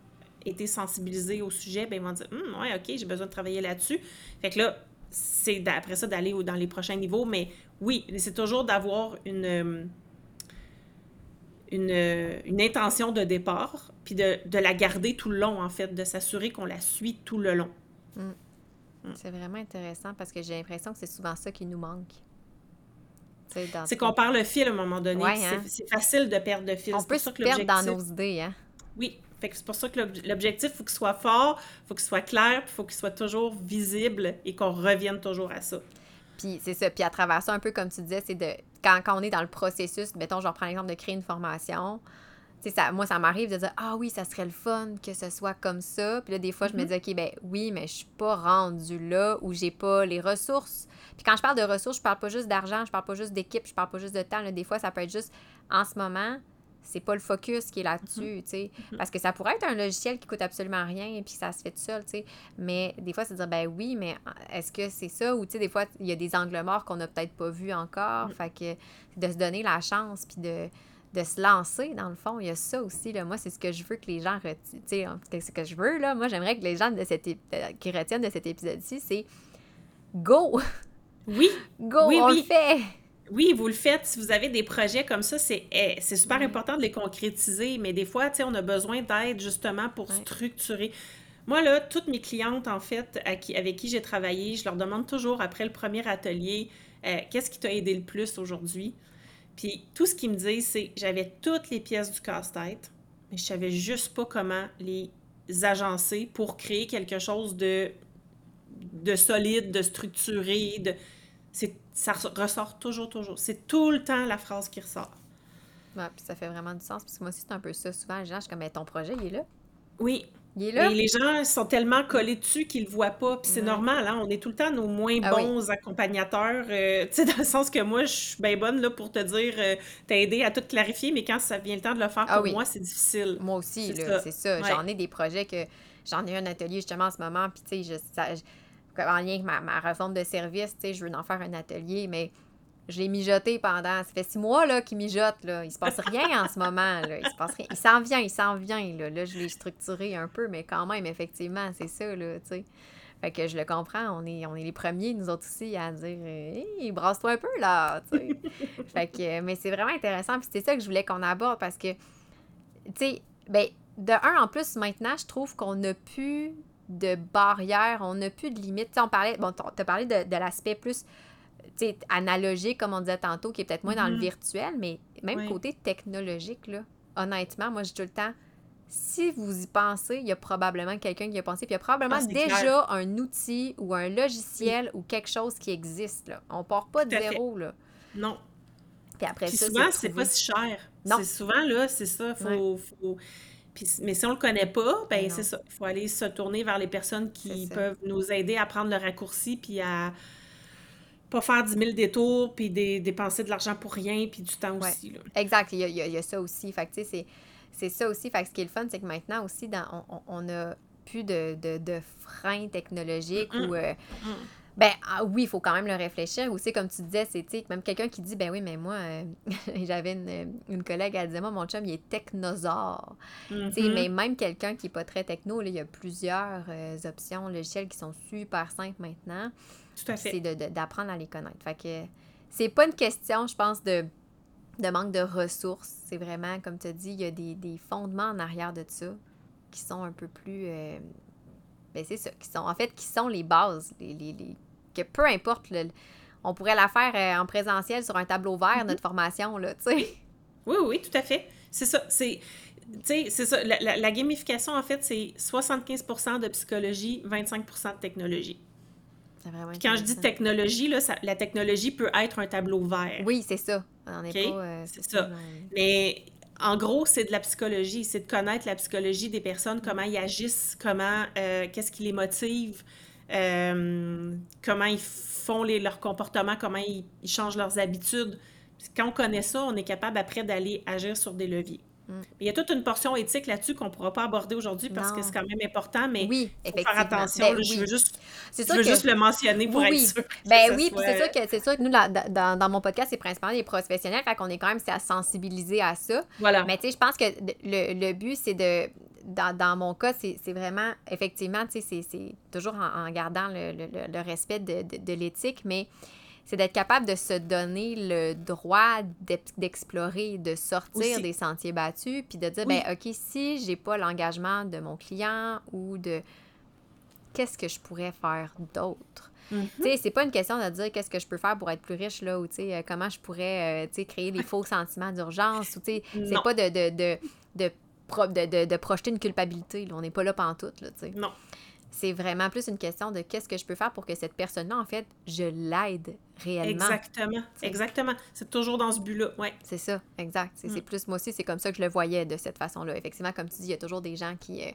été sensibilisés au sujet, ben ils vont dire, Hum, ouais, OK, j'ai besoin de travailler là-dessus. Fait que là, c'est après ça d'aller dans les prochains niveaux, mais oui, c'est toujours d'avoir une, euh, une, euh, une intention de départ, puis de, de la garder tout le long, en fait, de s'assurer qu'on la suit tout le long. C'est vraiment intéressant parce que j'ai l'impression que c'est souvent ça qui nous manque. C'est qu'on perd le fil à un moment donné. Ouais, hein. c'est- facile de perdre le fil. On peut se perdre dans nos idées, hein? Oui, Fait que c'est pour ça que l'objectif, il faut qu'il soit fort, il faut qu'il soit clair, il faut qu'il soit toujours visible et qu'on revienne toujours à ça. Puis c'est ça. Puis à travers ça, un peu comme tu disais, c'est de quand, quand on est dans le processus, mettons, je reprends l'exemple de créer une formation, ça, moi, ça m'arrive de dire Ah oui, ça serait le fun que ce soit comme ça. Puis là, des fois, je me mm-hmm. dis Ok, ben oui, mais je suis pas rendue là où j'ai pas les ressources. Puis quand je parle de ressources, je parle pas juste d'argent, je parle pas juste d'équipe, je parle pas juste de temps. Des fois, ça peut être juste en ce moment, c'est pas le focus qui est là-dessus, mm-hmm. tu sais. Mm-hmm. Parce que ça pourrait être un logiciel qui coûte absolument rien et puis ça se fait tout seul, tu sais. Mais des fois, c'est de dire, ben oui, mais est-ce que c'est ça? Ou, tu sais, des fois, il y a des angles morts qu'on n'a peut-être pas vus encore. Fait que de se donner la chance puis de de se lancer, dans le fond. Il y a ça aussi. Là. Moi, c'est ce que je veux que les gens retiennent. C'est ce que je veux. Là. Moi, j'aimerais que les gens de cet euh, qui retiennent de cet épisode-ci, c'est go! Oui! go, on le fait! Oui, vous le faites. Si vous avez des projets comme ça, c'est eh, super important de les concrétiser. Mais des fois, on a besoin d'aide justement pour structurer. Moi, là, toutes mes clientes, en fait, avec qui j'ai travaillé, je leur demande toujours, après le premier atelier, euh, qu'est-ce qui t'a aidé le plus aujourd'hui? Puis tout ce qu'ils me disent, c'est j'avais toutes les pièces du casse-tête, mais je savais juste pas comment les agencer pour créer quelque chose de, de solide, de structuré. De... Ça ressort toujours, toujours. C'est tout le temps la phrase qui ressort. Ouais, puis ça fait vraiment du sens. Parce que moi aussi, c'est un peu ça. Souvent, les gens, je suis comme, mais ton projet, il est là. Oui, et les gens sont tellement collés dessus qu'ils le voient pas. Puis c'est normal, hein? On est tout le temps nos moins ah bons accompagnateurs. Euh, tu sais, dans le sens que moi, je suis bien bonne là, pour te dire, euh, t'aider à tout clarifier, mais quand ça vient le temps de le faire ah pour moi, c'est difficile. Moi aussi, c'est ça. J'en ai des projets que. J'en ai un atelier justement en ce moment, puis tu sais, en lien avec ma, ma de service, tu sais, je veux en faire un atelier, mais je l'ai mijoté pendant. Ça fait six mois là, qu'il mijote. Là. Il se passe rien en ce moment. Là. Il se passe rien. Il s'en vient, il s'en vient. Là. là, je l'ai structuré un peu, mais quand même, effectivement, c'est ça. Là, sais. Fait que je le comprends. On est, on est les premiers, nous autres aussi, à dire Hé, brasse-toi un peu là. fait que, mais c'est vraiment intéressant. Puis c'est ça que je voulais qu'on aborde parce que, tu sais, ben, de un, en plus, maintenant, je trouve qu'on n'a plus de barrières, on n'a plus de limites. sais, on parlait, bon, tu as parlé de, de l'aspect plus analogique, comme on disait tantôt, qui est peut-être moins dans le mm-hmm. virtuel, mais même côté technologique, là, honnêtement, moi, je dis tout le temps, si vous y pensez, il y a probablement quelqu'un qui a pensé, puis il y a probablement ah, déjà un outil ou un logiciel ou quelque chose qui existe. Là. On part pas de zéro. Là. Non. Puis après ça, souvent, c'est pas si cher. Non. souvent, là, c'est ça. Faut, faut... mais si on le connaît pas, ben c'est ça. Il faut aller se tourner vers les personnes qui peuvent nous aider à prendre le raccourci puis à, pas faire 10 000 détours, puis dépenser de l'argent pour rien, puis du temps aussi. Là. Exact, il y, a, y, a, ça aussi. Fait que, c'est, c'est ça aussi. Fait que ce qui est le fun, c'est que maintenant aussi, dans, on, on a plus de, de, de freins technologiques ou... Euh, ben ah oui, il faut quand même le réfléchir. Aussi, comme tu disais, c'est même quelqu'un qui dit Ben oui, mais moi, euh, j'avais une, une, collègue, elle disait Moi, mon chum, il est technosaure. Mm-hmm. Mais même quelqu'un qui n'est pas très techno, là, il y a plusieurs euh, options logicielles qui sont super simples maintenant. C'est d'apprendre à les connaître. Fait que c'est pas une question, je pense, de, de manque de ressources. C'est vraiment, comme tu as dit, il y a des, des, fondements en arrière de ça qui sont un peu plus. Euh, ben c'est ça, qui sont en fait qui sont les bases. Les, les, que peu importe, on pourrait la faire euh, en présentiel sur un tableau vert, notre formation, là, tu sais. Oui, oui, tout à fait. C'est ça. C'est. c'est ça. La, la, gamification, en fait, c'est 75% de psychologie, 25% de technologie quand je dis technologie, là, la technologie peut être un tableau vert. Oui, c'est ça. Euh, c'est ça. Mais en gros, c'est de la psychologie. C'est de connaître la psychologie des personnes, comment ils agissent, comment, euh, qu'est-ce qui les motive, euh, comment ils font les, leur comportement, comment ils, ils changent leurs habitudes. Quand on connaît ça, on est capable après d'aller agir sur des leviers. Mm. Il y a toute une portion éthique là-dessus qu'on ne pourra pas aborder aujourd'hui parce que c'est quand même important, mais oui, faut faire attention. Ben je veux juste, juste le mentionner pour être sûr. Ben oui, c'est sûr que c'est sûr que nous, dans, dans, mon podcast, c'est principalement des professionnels, fait qu'on est quand même à sensibiliser à ça. Voilà. Mais tu sais, je pense que le, le but, c'est de dans, dans, mon cas, c'est vraiment, effectivement, c'est toujours en, gardant le, le, le respect de, de, de l'éthique, mais c'est d'être capable de se donner le droit d'explorer, de sortir des sentiers battus, puis de dire, ben OK, si j'ai pas l'engagement de mon client ou de qu'est-ce que je pourrais faire d'autre? Mm-hmm. Tu sais, c'est pas une question de dire qu'est-ce que je peux faire pour être plus riche, là, ou tu sais, euh, comment je pourrais, euh, tu sais, créer des faux sentiments d'urgence, ou tu sais, c'est pas de, de, de, de de, de, projeter une culpabilité. Là. On n'est pas là pantoute, là, tu sais. Non. C'est vraiment plus une question de qu'est-ce que je peux faire pour que cette personne-là, en fait, je l'aide réellement. Exactement. Exactement. C'est toujours dans ce but-là. Ouais. C'est ça, exact. C'est Mm. plus, moi aussi, c'est comme ça que je le voyais de cette façon-là. Effectivement, comme tu dis, il y a toujours des gens qui euh,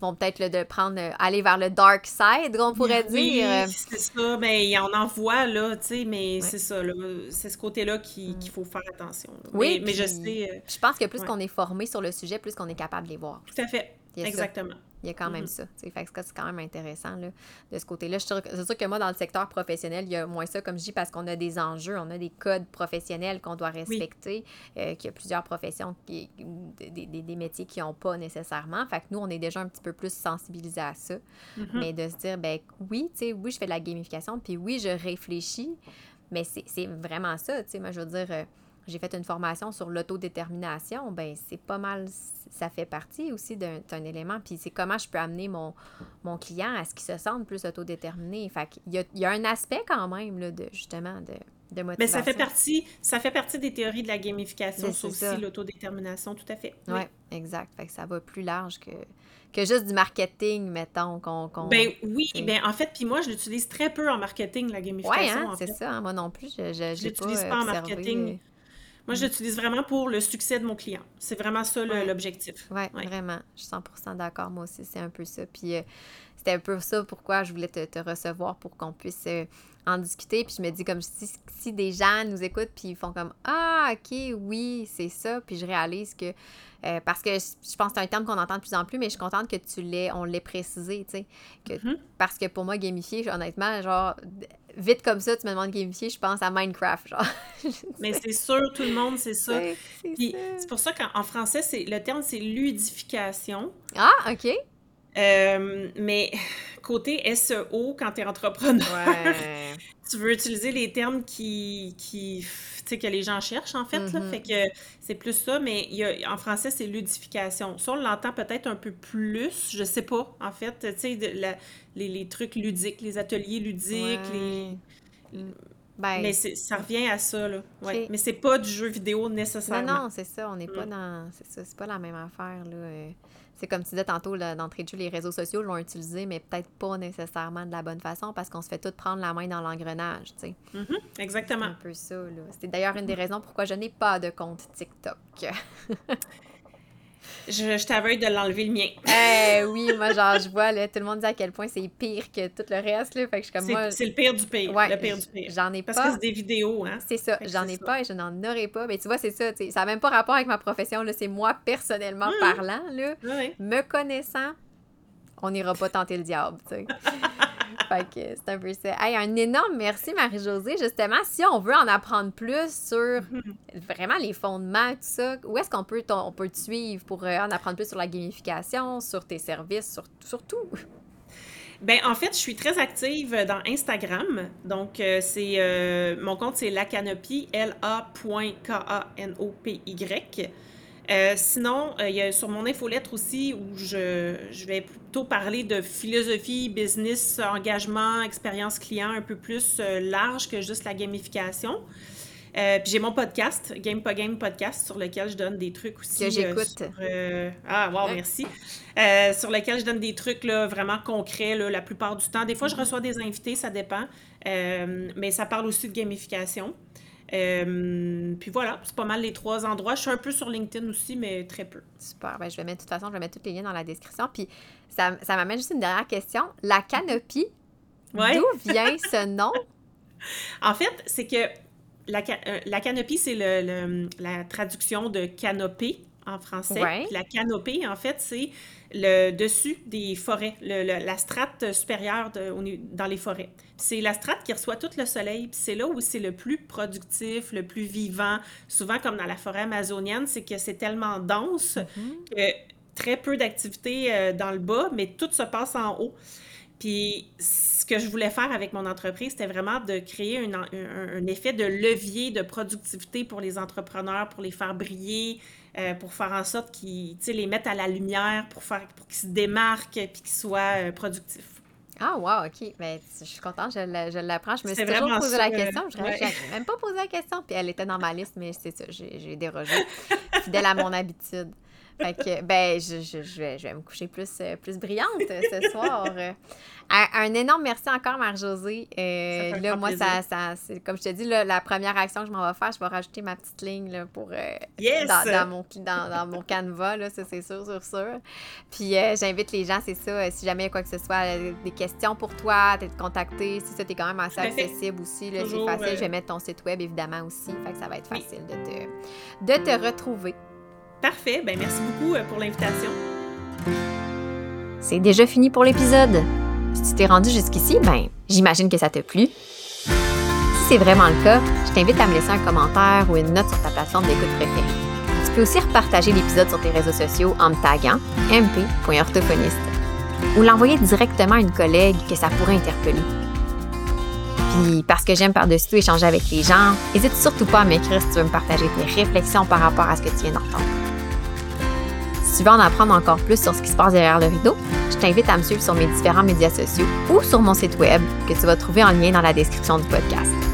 vont peut-être le de prendre, euh, aller vers le dark side, on pourrait Oui, dire. C'est ça. Mais on en voit, là, tu sais, mais Ouais. c'est ça, là. C'est ce côté-là qui- qu'il faut faire attention. là. Oui, Mais, mais je sais. euh, je pense que plus Ouais. qu'on est formé sur le sujet, plus qu'on est capable de les voir. tout à fait. Il y a ça. Exactement. Il y a quand même Mhm. ça. Fait que c'est quand même intéressant là, de ce côté-là. C'est sûr que moi, dans le secteur professionnel, il y a moins ça, comme je dis, parce qu'on a des enjeux, on a des codes professionnels qu'on doit respecter, euh, qu'il y a plusieurs professions, qui, des, des- des métiers qui n'ont pas nécessairement. Fait que nous, on est déjà un petit peu plus sensibilisés à ça. Mhm. Mais de se dire, ben oui, tu sais, oui, je fais de la gamification, puis oui, je réfléchis, mais c'est c'est vraiment ça, tu sais, moi, je veux dire, euh, j'ai fait une formation sur l'autodétermination, ben c'est pas mal, ça fait partie aussi d'un élément, puis c'est comment je peux amener mon, mon client à ce qu'il se sente plus autodéterminé. Fait qu'il y a, il y a un aspect quand même, là, de, justement, de, de motivation. Mais ça fait partie, ça fait partie des théories de la gamification, C'est- aussi, l'autodétermination, tout à fait. Oui. Oui, exact. Fait que ça va plus large que, que juste du marketing, mettons, qu'on... Ben oui, Oui. ben en fait, puis moi, je l'utilise très peu en marketing, la gamification. Ouais, hein, c'est ça. hein, Moi non plus, je, pas, l'utilise pas en marketing. Moi, je l'utilise vraiment pour le succès de mon client. C'est vraiment ça Ouais. l'objectif. Oui, Ouais. vraiment. Je suis 100% d'accord. Moi aussi, c'est un peu ça. Puis euh, c'était un peu ça pourquoi je voulais te, te recevoir pour qu'on puisse euh, en discuter. Puis je me dis, comme si, si des gens nous écoutent puis ils font comme Ah, OK, oui, c'est ça. Puis je réalise que. euh, parce que je, je pense que c'est un terme qu'on entend de plus en plus, mais je suis contente que tu l'aies, on l'ait précisé, tu sais. que- Mhm. Parce que pour moi, gamifier, honnêtement, genre, vite comme ça, tu me demandes gamifier, je pense à Minecraft, genre. Mais c'est sûr, tout le monde, c'est ça. C'est pour ça qu'en en français, c'est le terme, c'est ludification. Ah, OK. Euh, mais côté SEO, quand tu es entrepreneur, Ouais. Tu veux utiliser les termes qui, qui que les gens cherchent, en fait. là. Mhm. Fait que c'est plus ça, mais il y a- en français, c'est ludification. Ça, on l'entend peut-être un peu plus, je sais pas, en fait. Tu sais, les, les trucs ludiques, les ateliers ludiques, les... Ben, Mais ça revient à ça, là. Ouais. Ok. Mais c'est pas du jeu vidéo non, nécessairement. non, c'est ça. On n'est pas Mm. dans. C'est ça, c'est pas la même affaire, là. C'est comme tu disais tantôt, d'entrée de jeu, les réseaux sociaux l'ont utilisé, mais peut-être pas nécessairement de la bonne façon parce qu'on se fait tout prendre la main dans l'engrenage, tu sais. Mhm, C'est Exactement. un peu ça, là. C'est d'ailleurs une des raisons pourquoi je n'ai pas de compte TikTok. Je, je t'aveugle de l'enlever le mien. Eh oui, moi, genre, je vois, là, tout le monde dit à quel point c'est pire que tout le reste, là. Fait que je comme C'est moi. c'est le pire du pire. Ouais, le pire du pire. J'en ai Parce pas. que c'est des vidéos, hein. C'est ça, j'en ai ça. pas et je n'en aurai pas. Mais tu vois, c'est ça, ça n'a même pas rapport avec ma profession, là, c'est moi personnellement Mhm. parlant, là, me connaissant, on n'ira pas tenter le diable, tu sais. fait que c'est un peu ça. Hey, un énorme merci Marie-Josée. Justement, si on veut en apprendre plus sur vraiment les fondements, tout ça, où est-ce qu'on peut, on peut te suivre pour euh, en apprendre plus sur la gamification, sur tes services, sur, sur tout? Ben, en fait, je suis très active dans Instagram. Donc, euh, c'est euh, mon compte, c'est lacanopy, L-A.K-A-N-O-P-Y. Euh, sinon, euh, il y a sur mon infolettre aussi où je, je vais plutôt parler de philosophie, business, engagement, expérience client un peu plus euh, large que juste la gamification. Euh, puis j'ai mon podcast, Game pas Game podcast, sur lequel je donne des trucs aussi. Que j'écoute. euh, ah, wow, Ouais. merci. Euh, sur lequel je donne des trucs là, vraiment concrets là, la plupart du temps. Des fois, je Mm-hmm. reçois des invités, ça dépend. Euh, mais ça parle aussi de gamification. Euh, puis voilà, c'est pas mal les trois endroits. Je suis un peu sur LinkedIn aussi, mais très peu. Super. Ben, je vais mettre, de toute façon, je vais mettre tous les liens dans la description. Puis ça, ça m'amène juste une dernière question. La canopie, Ouais. d'où vient ce nom? En fait, c'est que la, euh, la canopie, c'est le, le- la traduction de canopée en français. Ouais. Puis la canopée, en fait, c'est le dessus des forêts, le- le- la strate supérieure de- dans les forêts. C'est la strate qui reçoit tout le soleil, puis c'est là où c'est le plus productif, le plus vivant. Souvent, comme dans la forêt amazonienne, c'est que c'est tellement dense que très peu d'activité euh, dans le bas, mais tout se passe en haut. Puis que je voulais faire avec mon entreprise, c'était vraiment de créer un, un- un effet de levier de productivité pour les entrepreneurs, pour les faire briller, euh, pour faire en sorte qu'ils les mettent à la lumière, pour, faire, pour qu'ils se démarquent puis qu'ils soient euh, productifs. Ah, wow, OK. Ben, je suis contente, je la- je l'apprends. Je me suis toujours vraiment posé la euh, question. Je ouais. n'avais même pas posé la question. Puis elle était dans ma liste, mais c'est ça, j'ai j'ai dérogé. Fidèle à mon habitude. Fait que, ben, je, je, je, vais, je vais me coucher plus, euh, plus brillante ce soir. Euh, un, un énorme merci encore, Marie-Josée. Euh, là, moi, plaisir. ça, ça, c'est- comme je te dis, là, la première action que je m'en vais faire, je vais rajouter ma petite ligne là, pour, euh, Yes! dans, dans mon, dans, dans mon canevas, là, ça c'est sûr, sûr, sûr. Puis euh, j'invite les gens, c'est ça, si jamais il y a quoi que ce soit, des questions pour toi, t'es contacté, si ça, t'es quand même assez accessible aussi, là, c'est facile. Je vais mettre ton site web évidemment aussi, fait que ça va être Oui. facile de te, de te retrouver. Parfait. Ben, merci beaucoup euh, pour l'invitation. C'est déjà fini pour l'épisode. Si tu t'es rendu jusqu'ici, ben, j'imagine que ça t'a plu. Si c'est vraiment le cas, je t'invite à me laisser un commentaire ou une note sur ta plateforme d'écoute préférée. Tu peux aussi repartager l'épisode sur tes réseaux sociaux en me taguant mp.orthophoniste ou l'envoyer directement à une collègue que ça pourrait interpeller. Puis, parce que j'aime par-dessus tout échanger avec les gens, n'hésite surtout pas à m'écrire si tu veux me partager tes réflexions par rapport à ce que tu viens d'entendre. Si tu veux en apprendre encore plus sur ce qui se passe derrière le rideau, je t'invite à me suivre sur mes différents médias sociaux ou sur mon site web que tu vas trouver en lien dans la description du podcast.